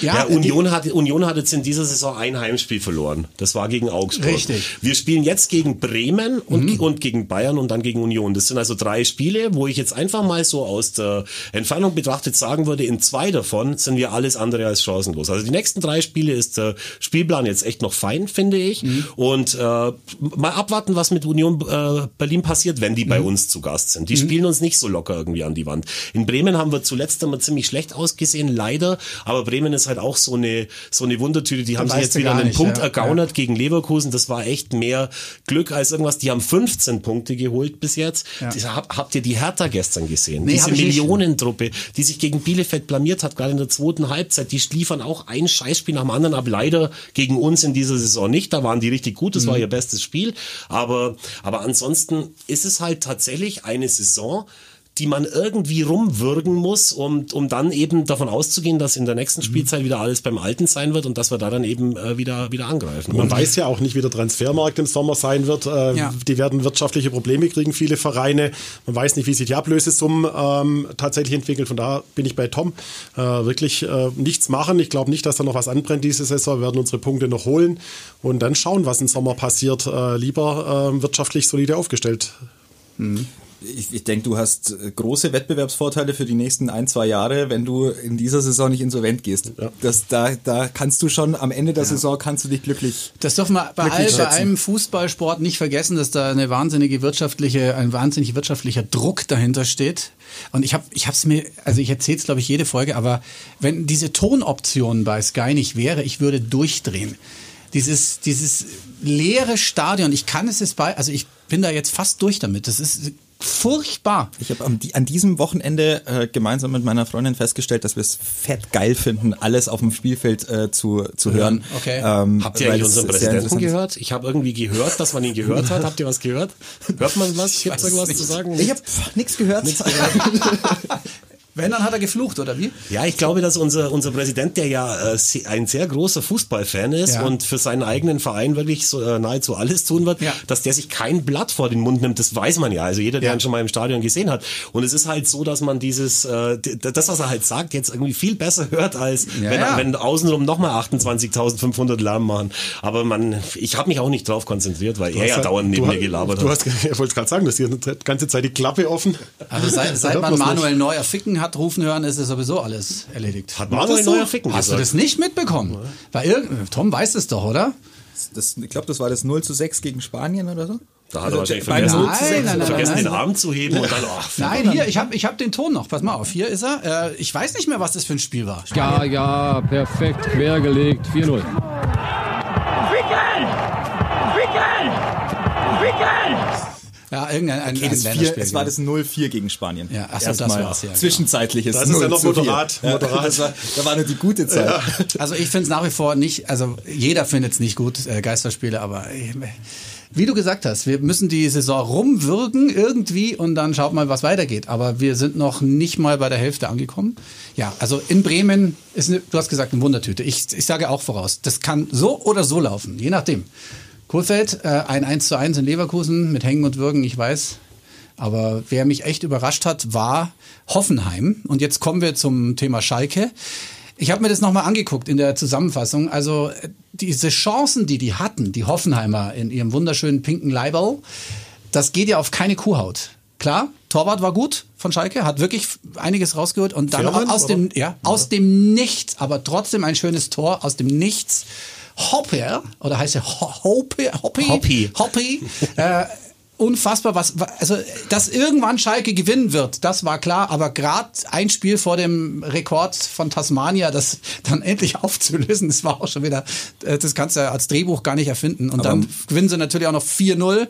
Speaker 4: Ja,
Speaker 2: die-
Speaker 4: Union hat, Union hat jetzt in dieser Saison ein Heimspiel verloren. Das war gegen Augsburg.
Speaker 2: Richtig.
Speaker 4: Wir spielen jetzt gegen Bremen und, und gegen Bayern und dann gegen Union. Das sind also drei Spiele, wo ich jetzt einfach mal so aus der Entfernung betrachtet sagen würde, in zwei davon sind wir alles andere als chancenlos. Also die nächsten drei Spiele ist der Spielplan jetzt echt noch fein, finde ich. Und äh, mal abwarten, was mit Union äh, Berlin passiert, wenn die bei uns zu Gast sind. Die spielen uns nicht so locker irgendwie an die Wand. In Bremen haben wir zuletzt einmal ziemlich schlecht ausgesehen, leider. Aber Bremen ist halt auch so eine, so eine Wundertüte. Die haben sich jetzt wieder einen
Speaker 2: nicht,
Speaker 4: Punkt
Speaker 2: ja.
Speaker 4: ergaunert gegen Leverkusen. Das war echt mehr Glück als irgendwas. Die haben 15 Punkte geholt bis jetzt. Das, hab, habt ihr die Hertha gestern gesehen?
Speaker 2: Nee,
Speaker 4: Diese. Millionentruppe, die sich gegen Bielefeld blamiert hat, gerade in der zweiten Halbzeit. Die liefern auch ein Scheißspiel nach dem anderen ab. Leider gegen uns in dieser Saison nicht. Da waren die richtig gut. Das
Speaker 2: Mhm.
Speaker 4: war ihr bestes Spiel. Aber, aber ansonsten ist es halt tatsächlich eine Saison, die man irgendwie rumwürgen muss, um, um dann eben davon auszugehen, dass in der nächsten
Speaker 2: Mhm.
Speaker 4: Spielzeit wieder alles beim Alten sein wird und dass wir da dann eben äh, wieder, wieder angreifen.
Speaker 3: Man weiß ja auch nicht, wie der Transfermarkt im Sommer sein wird. Äh,
Speaker 2: Ja.
Speaker 3: Die werden wirtschaftliche Probleme kriegen, viele Vereine. Man weiß nicht, wie sich die Ablösesummen ähm, tatsächlich entwickeln. Von da bin ich bei Tom. Äh, wirklich äh, nichts machen. Ich glaube nicht, dass da noch was anbrennt diese Saison. Wir werden unsere Punkte noch holen und dann schauen, was im Sommer passiert. Äh, lieber äh, wirtschaftlich solide aufgestellt.
Speaker 5: Ich, ich denke, du hast äh, große Wettbewerbsvorteile für die nächsten ein, zwei Jahre, wenn du in dieser Saison nicht insolvent gehst. Das, da, da kannst du schon am Ende der Saison kannst du dich glücklich.
Speaker 2: Das dürfen wir bei, all, bei einem Fußballsport nicht vergessen, dass da eine wahnsinnige wirtschaftliche, ein wahnsinnig wirtschaftlicher Druck dahinter steht. Und ich habe, ich habe es mir, also ich erzähle es glaube ich jede Folge, aber wenn diese Tonoption bei Sky nicht wäre, ich würde durchdrehen. Dieses, dieses leere Stadion, ich kann es jetzt bei, also ich bin da jetzt fast durch damit. Das ist furchtbar.
Speaker 5: Ich habe an diesem Wochenende äh, gemeinsam mit meiner Freundin festgestellt, dass wir es fett geil finden, alles auf dem Spielfeld äh, zu, zu hören.
Speaker 2: okay.
Speaker 5: Ähm,
Speaker 4: Habt ihr eigentlich
Speaker 5: es
Speaker 4: unseren Präsidenten gehört? Ich habe irgendwie gehört, dass man ihn gehört hat. Habt ihr was gehört? Hört man was? Gibt's irgendwas zu sagen?
Speaker 5: Ich habe nichts gehört. [laughs]
Speaker 2: Wenn, dann hat er geflucht, oder wie?
Speaker 4: Ja, ich glaube, dass unser, unser Präsident, der ja äh, ein sehr großer Fußballfan ist
Speaker 2: Ja.
Speaker 4: und für seinen eigenen Verein wirklich so, äh, nahezu alles tun wird,
Speaker 2: Ja.
Speaker 4: dass der sich kein Blatt vor den Mund nimmt, das weiß man ja. Also jeder, der
Speaker 2: Ja.
Speaker 4: ihn schon mal im Stadion gesehen hat. Und es ist halt so, dass man dieses, äh, das, was er halt sagt, jetzt irgendwie viel besser hört, als
Speaker 2: Ja,
Speaker 4: wenn,
Speaker 2: ja.
Speaker 4: wenn außenrum nochmal 28.500 Lärm machen. Aber man, ich habe mich auch nicht drauf konzentriert, weil er ja dauernd neben
Speaker 3: du,
Speaker 4: mir gelabert
Speaker 3: du
Speaker 4: hat.
Speaker 3: hast, [laughs] Ich wollte gerade sagen, dass hier die ganze Zeit die Klappe offen.
Speaker 2: Also seit, [laughs] seit man. Manuel Neuer ficken hat rufen hören, ist es sowieso alles erledigt.
Speaker 4: Hat Manuel
Speaker 3: das so?
Speaker 4: Neuer Ficken
Speaker 2: Hast du
Speaker 4: gesagt.
Speaker 2: das nicht mitbekommen? Weil irgend, Tom weiß es doch, oder?
Speaker 5: Das, ich glaube, das war das 0 zu 6 gegen Spanien oder so.
Speaker 4: Da hat er wahrscheinlich
Speaker 5: Beim
Speaker 4: vergessen,
Speaker 5: 0 zu 6
Speaker 2: Nein, nein, nein,
Speaker 4: vergessen
Speaker 2: nein,
Speaker 4: den Arm zu heben und dann, oh,
Speaker 2: Nein, hier, ich habe ich hab den Ton noch. Pass mal auf, hier ist er. Äh, ich weiß nicht mehr, was das für ein Spiel war.
Speaker 6: Ja, ja, perfekt quergelegt. 4-0.
Speaker 2: Ja, irgendein ein,
Speaker 5: Okay,
Speaker 2: ein
Speaker 5: vier, es war das 0-4 gegen Spanien.
Speaker 2: Ja, ach so,
Speaker 5: Erstmal
Speaker 2: das war's, ja, genau.
Speaker 5: Zwischenzeitliches
Speaker 3: Das ist ja
Speaker 5: 0
Speaker 3: noch
Speaker 5: zu 4.
Speaker 3: moderat, moderat. [laughs]
Speaker 5: Das war, da war nur die gute Zeit.
Speaker 2: Also ich finde es nach wie vor nicht, also jeder findet es nicht gut, äh, Geisterspiele, aber äh, wie du gesagt hast, wir müssen die Saison rumwürgen irgendwie und dann schaut mal, was weitergeht. Aber wir sind noch nicht mal bei der Hälfte angekommen. Ja, also in Bremen ist, eine, du hast gesagt, eine Wundertüte. Ich, ich sage auch voraus, das kann so oder so laufen, je nachdem. Kohlfeld, äh, ein 1 zu 1 in Leverkusen mit Hängen und Würgen, ich weiß. Aber wer mich echt überrascht hat, war Hoffenheim. Und jetzt kommen wir zum Thema Schalke. Ich habe mir das nochmal angeguckt in der Zusammenfassung. Also äh, diese Chancen, die die hatten, die Hoffenheimer in ihrem wunderschönen pinken Leiberl, das geht ja auf keine Kuhhaut. Klar, Torwart war gut von Schalke, hat wirklich einiges rausgeholt und dann
Speaker 3: Fährmann,
Speaker 2: aus dem, ja, aus dem Nichts, aber trotzdem ein schönes Tor aus dem Nichts. Hopper, oder heißt er Ho- Hoppe, Hoppe,
Speaker 4: Hoppi.
Speaker 2: Hoppi, äh, unfassbar, was, wa- also, dass irgendwann Schalke gewinnen wird, das war klar, aber gerade ein Spiel vor dem Rekord von Tasmania, das dann endlich aufzulösen, das war auch schon wieder, äh, das kannst du ja als Drehbuch gar nicht erfinden. Und dann gewinnen sie natürlich auch noch 4-0.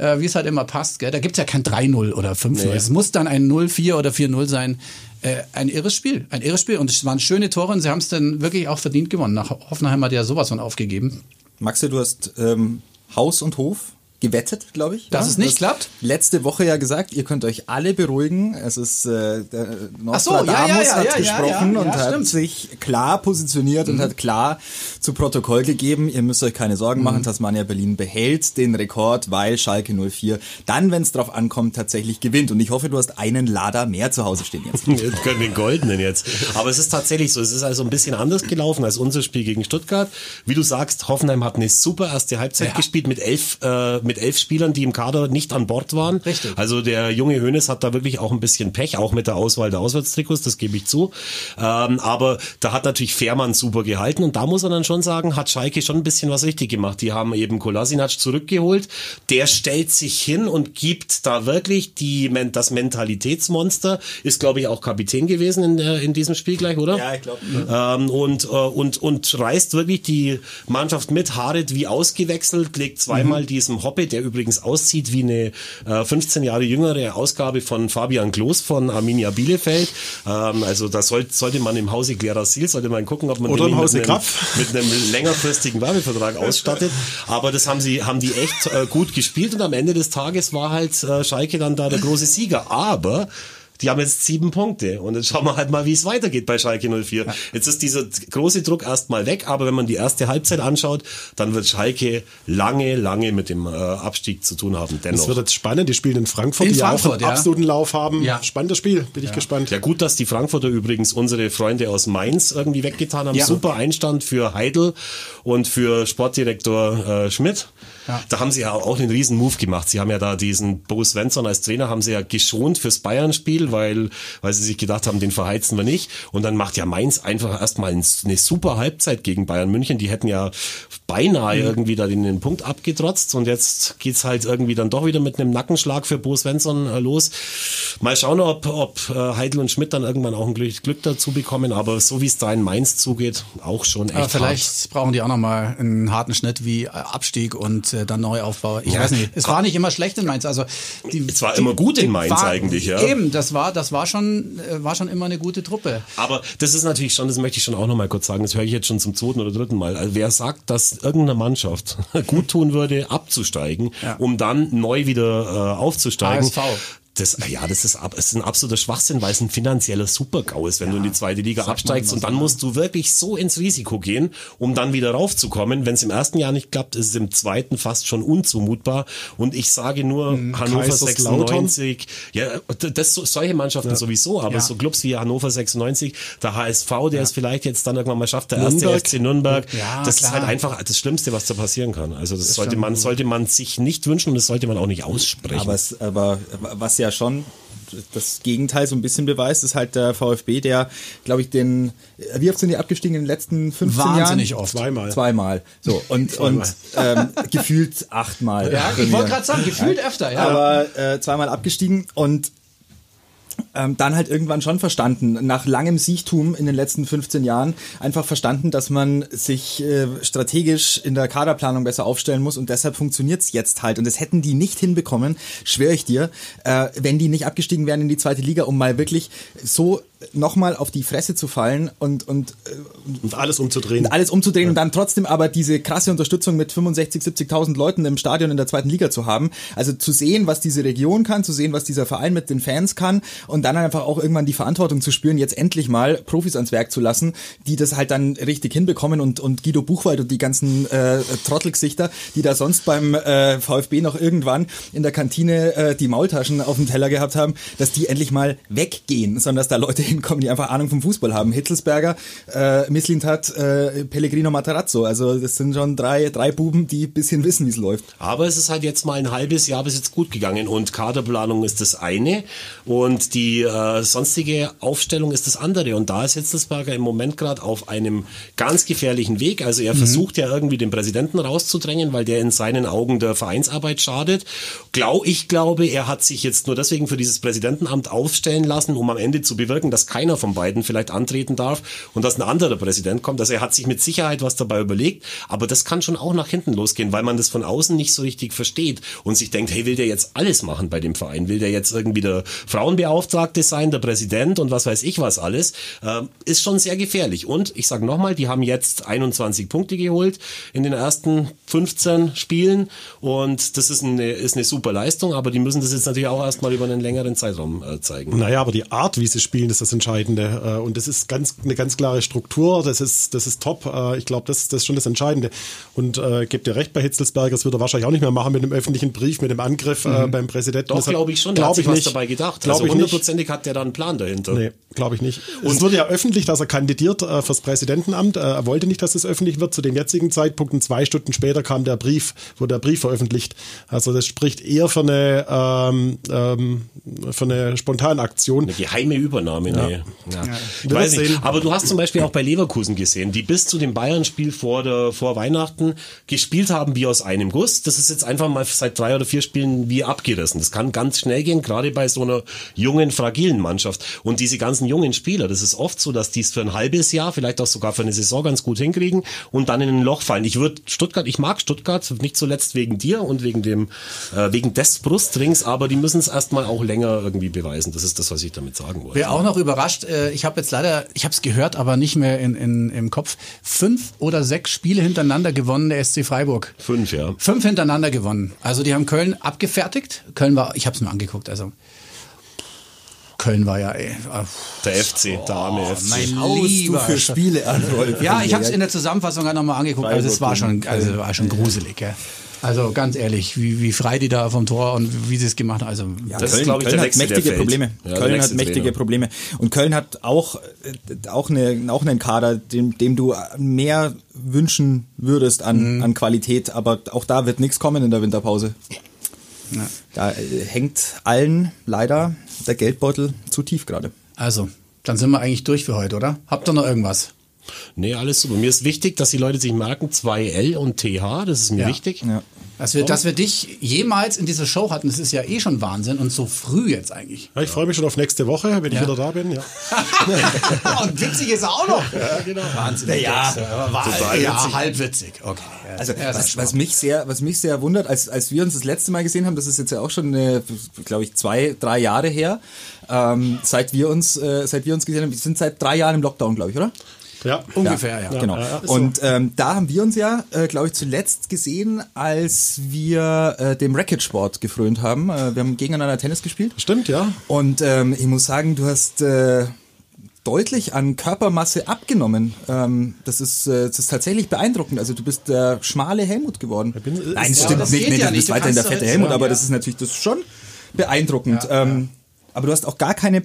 Speaker 2: Äh, wie es halt immer passt. Gell? Da gibt's ja kein 3-0 oder 5-0. Es muss dann ein 0-4 oder 4-0 sein. Äh, ein irres Spiel, ein irres Spiel. Und es waren schöne Tore und sie haben es dann wirklich auch verdient gewonnen. Nach Hoffenheim hat ja sowas von aufgegeben.
Speaker 5: Maxe, du hast ähm, Haus und Hof gewettet, glaube ich.
Speaker 2: Dass
Speaker 5: ja?
Speaker 2: es nicht
Speaker 5: Du hast
Speaker 2: klappt?
Speaker 5: Letzte Woche ja gesagt, ihr könnt euch alle beruhigen. Es ist äh, der
Speaker 2: Ach so, ja,
Speaker 5: Nostradamus
Speaker 2: ja, ja,
Speaker 5: hat gesprochen
Speaker 2: ja,
Speaker 5: und
Speaker 2: ja,
Speaker 5: hat
Speaker 2: stimmt. Mhm.
Speaker 5: sich klar positioniert und hat klar zu Protokoll gegeben, ihr müsst euch keine Sorgen
Speaker 2: Mhm.
Speaker 5: machen, Tasmania Berlin behält den Rekord, weil Schalke 04 dann, wenn es drauf ankommt, tatsächlich gewinnt. Und ich hoffe, du hast einen Lader mehr zu Hause stehen jetzt. [laughs]
Speaker 4: Wir können den goldenen jetzt. Aber es ist tatsächlich so, es ist also ein bisschen anders gelaufen als unser Spiel gegen Stuttgart. Wie du sagst, Hoffenheim hat eine super erste Halbzeit
Speaker 2: Ja.
Speaker 4: gespielt mit elf, äh, mit elf Spielern, die im Kader nicht an Bord waren.
Speaker 2: Richtig.
Speaker 4: Also der junge Hönes hat da wirklich auch ein bisschen Pech, auch mit der Auswahl der Auswärtstrikots, das gebe ich zu. Ähm, aber da hat natürlich Fährmann super gehalten und da muss man dann schon sagen, hat Schalke schon ein bisschen was richtig gemacht. Die haben eben Kolasinac zurückgeholt. Der stellt sich hin und gibt da wirklich die, das Mentalitätsmonster, ist glaube ich auch Kapitän gewesen in, der, in diesem Spiel gleich, oder?
Speaker 5: Ja, ich glaube.
Speaker 4: Ähm, und, äh, und, und reißt wirklich die Mannschaft mit. Harit wie ausgewechselt, legt zweimal diesem Hoppe, der übrigens aussieht wie eine äh, 15 Jahre jüngere Ausgabe von Fabian Klos von Arminia Bielefeld. Ähm, also da soll, sollte man im Hause Klerasil, sollte man gucken, ob man
Speaker 3: Oder
Speaker 4: den mit einem, mit einem längerfristigen Werbevertrag ausstattet. Aber das haben sie, haben die echt äh, gut gespielt und am Ende des Tages war halt äh, Schalke dann da der große Sieger. Aber die haben jetzt sieben Punkte und jetzt schauen wir halt mal, wie es weitergeht bei Schalke 04. Jetzt ist dieser große Druck erstmal weg, aber wenn man die erste Halbzeit anschaut, dann wird Schalke lange, lange mit dem äh, Abstieg zu tun haben. Dennoch.
Speaker 3: Es wird jetzt spannend. Die spielen in Frankfurt,
Speaker 2: In
Speaker 3: die
Speaker 2: Frankfurt,
Speaker 3: auch einen
Speaker 2: ja.
Speaker 3: absoluten Lauf haben.
Speaker 2: Ja.
Speaker 3: Spannendes Spiel. Bin ich gespannt.
Speaker 4: Ja gut, dass die Frankfurter übrigens unsere Freunde aus Mainz irgendwie weggetan haben.
Speaker 2: Ja.
Speaker 4: Super Einstand für Heidel und für Sportdirektor äh, Schmidt.
Speaker 2: Ja.
Speaker 4: Da haben sie ja auch einen riesen Move gemacht. Sie haben ja da diesen Bo Svensson als Trainer haben sie ja geschont fürs Bayern-Spiel, weil, weil sie sich gedacht haben, den verheizen wir nicht. Und dann macht ja Mainz einfach erstmal ein- eine super Halbzeit gegen Bayern München. Die hätten ja beinahe
Speaker 2: Mhm.
Speaker 4: irgendwie da den, den Punkt abgetrotzt. Und jetzt geht's halt irgendwie dann doch wieder mit einem Nackenschlag für Bo Svensson äh, los. Mal schauen, ob, ob äh, Heidel und Schmidt dann irgendwann auch ein Glück, Glück dazu bekommen. Aber so wie es da in Mainz zugeht, auch schon echt
Speaker 2: Aber vielleicht
Speaker 4: hart.
Speaker 2: brauchen die auch nochmal einen harten Schnitt wie äh, Abstieg und äh, dann Neuaufbau. Ich
Speaker 4: Ja.
Speaker 2: weiß nicht. Es war nicht immer schlecht in Mainz. Also die,
Speaker 4: Es war immer gut in Mainz eigentlich, ja.
Speaker 2: Eben, das war, das war schon, äh, war schon immer eine gute Truppe.
Speaker 4: Aber das ist natürlich schon, das möchte ich schon auch nochmal kurz sagen, das höre ich jetzt schon zum zweiten oder dritten Mal. Also wer sagt, dass irgendeine Mannschaft [laughs] gut tun würde, abzusteigen,
Speaker 2: Ja.
Speaker 4: um dann neu wieder äh, aufzusteigen.
Speaker 2: HSV.
Speaker 4: Das, ja, das ist, ab, es ist ein absoluter Schwachsinn, weil es ein finanzieller Supergau ist, wenn du in die zweite Liga absteigst und dann musst du wirklich so ins Risiko gehen, um dann wieder raufzukommen. Wenn es im ersten Jahr nicht klappt, ist es im zweiten fast schon unzumutbar. Und ich sage nur, Hannover
Speaker 3: Kaiserslautern.
Speaker 4: 96, ja, das, solche Mannschaften sowieso, aber
Speaker 2: Ja.
Speaker 4: so Clubs wie Hannover 96, der HSV, der es vielleicht jetzt dann irgendwann mal schafft, der
Speaker 3: Nürnberg.
Speaker 4: erste FC Nürnberg,
Speaker 2: Ja,
Speaker 4: das ist
Speaker 2: klar.
Speaker 4: halt einfach das Schlimmste, was da passieren kann. Also das sollte
Speaker 2: schon
Speaker 4: man, sollte man sich nicht wünschen und das sollte man auch nicht aussprechen.
Speaker 5: Aber, es, aber was ja schon das Gegenteil so ein bisschen beweist, ist halt der VfB, der, glaube ich, den, wie oft sind die abgestiegen in den letzten 15
Speaker 2: Wahnsinnig
Speaker 5: Jahren?
Speaker 2: oft.
Speaker 3: Zweimal.
Speaker 5: Zweimal. So, und, [laughs] und ähm, gefühlt achtmal.
Speaker 2: Ja, ich wollte gerade sagen, gefühlt öfter, ja.
Speaker 5: Aber äh, zweimal abgestiegen und ähm, dann halt irgendwann schon verstanden, nach langem Siechtum in den letzten 15 Jahren, einfach verstanden, dass man sich äh, strategisch in der Kaderplanung besser aufstellen muss und deshalb funktioniert's jetzt halt. Und das hätten die nicht hinbekommen, schwöre ich dir, äh, wenn die nicht abgestiegen wären in die zweite Liga, um mal wirklich so nochmal auf die Fresse zu fallen und, und äh,
Speaker 3: Und alles umzudrehen.
Speaker 5: und alles umzudrehen und dann trotzdem aber diese krasse Unterstützung mit 65, 70.000 Leuten im Stadion in der zweiten Liga zu haben. Also zu sehen, was diese Region kann, zu sehen, was dieser Verein mit den Fans kann und dann einfach auch irgendwann die Verantwortung zu spüren, jetzt endlich mal Profis ans Werk zu lassen, die das halt dann richtig hinbekommen und, und Guido Buchwald und die ganzen äh, Trottelgesichter, die da sonst beim äh, VfB noch irgendwann in der Kantine äh, die Maultaschen auf dem Teller gehabt haben, dass die endlich mal weggehen, sondern dass da Leute hinkommen, die einfach Ahnung vom Fußball haben. Hitzelsberger, äh, Misslintat, äh, Pellegrino Matarazzo. Also das sind schon drei, drei Buben, die ein bisschen wissen, wie es läuft.
Speaker 4: Aber es ist halt jetzt mal ein halbes Jahr bis jetzt gut gegangen und Kaderplanung ist das eine und die äh, sonstige Aufstellung ist das andere. Und da ist Hitzelsberger im Moment gerade auf einem ganz gefährlichen Weg. Also er versucht ja irgendwie den Präsidenten rauszudrängen, weil der in seinen Augen der Vereinsarbeit schadet. Glau, ich glaube, er hat sich jetzt nur deswegen für dieses Präsidentenamt aufstellen lassen, um am Ende zu bewirken, dass dass keiner von beiden vielleicht antreten darf und dass ein anderer Präsident kommt. Also er hat sich mit Sicherheit was dabei überlegt, aber das kann schon auch nach hinten losgehen, weil man das von außen nicht so richtig versteht und sich denkt, hey, will der jetzt alles machen bei dem Verein? Will der jetzt irgendwie der Frauenbeauftragte sein, der Präsident und was weiß ich was alles? Ähm, ist schon sehr gefährlich. Und ich sage nochmal, die haben jetzt 21 Punkte geholt in den ersten 15 Spielen und das ist eine, ist eine super Leistung, aber die müssen das jetzt natürlich auch erstmal über einen längeren Zeitraum äh, zeigen.
Speaker 3: Naja, aber die Art, wie sie spielen, ist das Entscheidende. Äh, und das ist ganz, eine ganz klare Struktur. Das ist, das ist top. Äh, ich glaube, das, das ist schon das Entscheidende. Und äh, gebt ihr recht bei Hitzelsberger, das wird er wahrscheinlich auch nicht mehr machen mit dem öffentlichen Brief, mit dem Angriff äh, beim Präsidenten.
Speaker 4: Doch, glaube ich schon.
Speaker 3: Glaub
Speaker 4: hat sich
Speaker 3: ich
Speaker 4: was
Speaker 3: nicht.
Speaker 4: dabei gedacht.
Speaker 3: Glaub
Speaker 4: also
Speaker 3: ich
Speaker 4: hundertprozentig hat der da einen Plan dahinter.
Speaker 3: Nee, glaube ich nicht. Und es wurde ja öffentlich, dass er kandidiert äh, fürs Präsidentenamt. Äh, er wollte nicht, dass es öffentlich wird. Zu dem jetzigen Zeitpunkt, und zwei Stunden später, kam der Brief, wurde der Brief veröffentlicht. Also das spricht eher für eine, ähm, ähm, für eine Spontanaktion.
Speaker 4: Eine geheime Übernahme, nee. Ja. Ich
Speaker 3: Wir
Speaker 4: weiß nicht. Aber du hast zum Beispiel auch bei Leverkusen gesehen, die bis zu dem Bayern-Spiel vor, der, vor Weihnachten gespielt haben wie aus einem Guss. Das ist jetzt einfach mal seit drei oder vier Spielen wie abgerissen. Das kann ganz schnell gehen, gerade bei so einer jungen, fragilen Mannschaft. Und diese ganzen jungen Spieler, das ist oft so, dass die es für ein halbes Jahr, vielleicht auch sogar für eine Saison ganz gut hinkriegen und dann in ein Loch fallen. Ich würde Stuttgart, ich mag Stuttgart, nicht zuletzt wegen dir und wegen dem, äh, wegen des Brustrings, aber die müssen es erstmal auch länger irgendwie beweisen. Das ist das, was ich damit sagen wollte.
Speaker 2: Wer auch noch überrascht, äh, ich habe jetzt leider, ich habe es gehört, aber nicht mehr in, in, im Kopf, fünf oder sechs Spiele hintereinander gewonnen, der SC Freiburg.
Speaker 4: Fünf, ja.
Speaker 2: Fünf hintereinander gewonnen. Also die haben Köln abgefertigt. Köln war, ich habe es mir angeguckt, also Köln war ja, ey. äh,
Speaker 4: Der FC, der arme FC.
Speaker 2: mein
Speaker 5: du
Speaker 2: lieber
Speaker 5: für
Speaker 2: Sch-
Speaker 5: Spiele an.
Speaker 2: Ja, ich habe es in der Zusammenfassung gerade nochmal angeguckt, also es war schon, also war schon gruselig, gell. Also ganz ehrlich, wie, wie frei die da vom Tor und wie sie es gemacht haben. Also
Speaker 5: Ja,
Speaker 4: Das ist,
Speaker 5: Köln,
Speaker 4: glaub ich,
Speaker 5: Köln
Speaker 4: der
Speaker 5: hat
Speaker 4: nächste, der
Speaker 5: mächtige. Probleme.
Speaker 4: Ja, der
Speaker 5: Köln hat mächtige
Speaker 4: Trainer.
Speaker 5: Probleme. Und Köln hat auch, äh, auch, eine, auch einen Kader, dem, dem du mehr wünschen würdest an,
Speaker 4: Mhm.
Speaker 5: an Qualität. Aber auch da wird nichts kommen in der Winterpause.
Speaker 2: Ja.
Speaker 5: Da äh, hängt allen leider der Geldbeutel zu tief gerade.
Speaker 2: Also, dann sind wir eigentlich durch für heute, oder? Habt ihr noch irgendwas?
Speaker 4: Nee, alles super. Mir ist wichtig, dass die Leute sich merken, 2L und TH, das ist mir
Speaker 2: Ja.
Speaker 4: wichtig.
Speaker 5: Ja.
Speaker 2: Dass wir, dass wir dich jemals in dieser Show hatten, das ist ja eh schon Wahnsinn und so früh jetzt eigentlich.
Speaker 3: Ja, ich freue mich schon auf nächste Woche, wenn ich
Speaker 2: Ja.
Speaker 3: wieder da bin. Ja. [laughs]
Speaker 2: und witzig ist er auch noch. Ja, genau. Wahnsinn. Ja, war, ja halb witzig. Okay.
Speaker 5: Also was, was mich sehr, was mich sehr wundert, als, als wir uns das letzte Mal gesehen haben, das ist jetzt ja auch schon, glaube ich, zwei, drei Jahre her, ähm, seit wir uns, äh, seit wir uns gesehen haben. Wir sind seit drei Jahren im Lockdown, glaube ich, oder?
Speaker 3: Ja.
Speaker 2: Ungefähr, ja.
Speaker 5: Genau. Und ähm, da haben wir uns ja, äh, glaube ich, zuletzt gesehen, als wir äh, dem Racket-Sport gefrönt haben. Äh, wir haben gegeneinander Tennis gespielt.
Speaker 3: Stimmt, ja.
Speaker 5: Und ähm, ich muss sagen, du hast äh, deutlich an Körpermasse abgenommen. Ähm, das, ist, äh, das ist tatsächlich beeindruckend. Also du bist der schmale Helmut geworden.
Speaker 3: bin-
Speaker 5: Nein, stimmt
Speaker 2: das
Speaker 5: nicht. Nee,
Speaker 2: ja
Speaker 5: du bist weiterhin der fette Helmut, aber
Speaker 2: ja.
Speaker 5: das ist natürlich das ist schon beeindruckend.
Speaker 2: Ja,
Speaker 5: ähm, Aber du hast auch gar keine,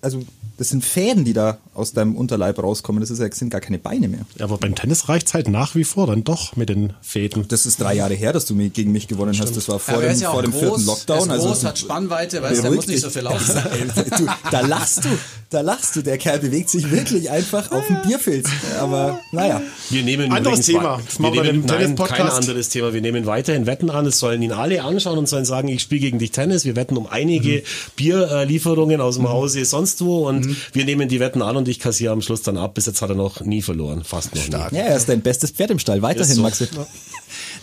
Speaker 5: also das sind Fäden, die da aus deinem Unterleib rauskommen. Das ist ja, sind gar keine Beine mehr.
Speaker 3: Aber beim Tennis reicht's halt nach wie vor dann doch mit den Fäden.
Speaker 5: Das ist drei Jahre her, dass du gegen mich gewonnen hast. Das war vor
Speaker 2: Aber er
Speaker 5: dem,
Speaker 2: ist ja auch
Speaker 5: vor dem
Speaker 2: groß,
Speaker 5: vierten Lockdown.
Speaker 2: Er ist
Speaker 5: also
Speaker 2: groß, hat Spannweite, weißt du, der muss nicht so viel laufen. [laughs]
Speaker 5: du, da lachst du, da lachst du. Der Kerl bewegt sich wirklich einfach auf dem Bierfilz. Aber naja.
Speaker 4: Wir nehmen
Speaker 3: Anderes Thema. Das
Speaker 4: Wir
Speaker 3: machen wir
Speaker 4: nehmen, nein, kein anderes Thema. Wir nehmen weiterhin Wetten an. Es sollen ihn alle anschauen und sollen sagen, ich spiele gegen dich Tennis. Wir wetten um einige
Speaker 3: Mhm.
Speaker 4: Bierlieferungen aus dem Hause sonst wo und wir nehmen die Wetten an und ich kassiere am Schluss dann ab. Bis jetzt hat er noch nie verloren. Fast noch nie.
Speaker 5: Ja, er ist dein bestes Pferd im Stall. Weiterhin,
Speaker 4: so.
Speaker 5: Maxi.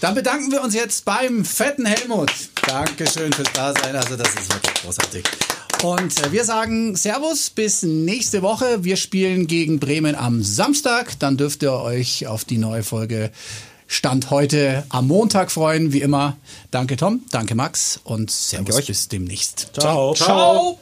Speaker 2: Dann bedanken wir uns jetzt beim fetten Helmut. Dankeschön fürs Dasein. Also das ist wirklich großartig. Und äh, wir sagen Servus bis nächste Woche. Wir spielen gegen Bremen am Samstag. Dann dürft ihr euch auf die neue Folge Stand heute am Montag freuen, wie immer. Danke Tom, danke Max und Servus
Speaker 5: euch.
Speaker 2: bis demnächst.
Speaker 4: Ciao.
Speaker 2: Ciao.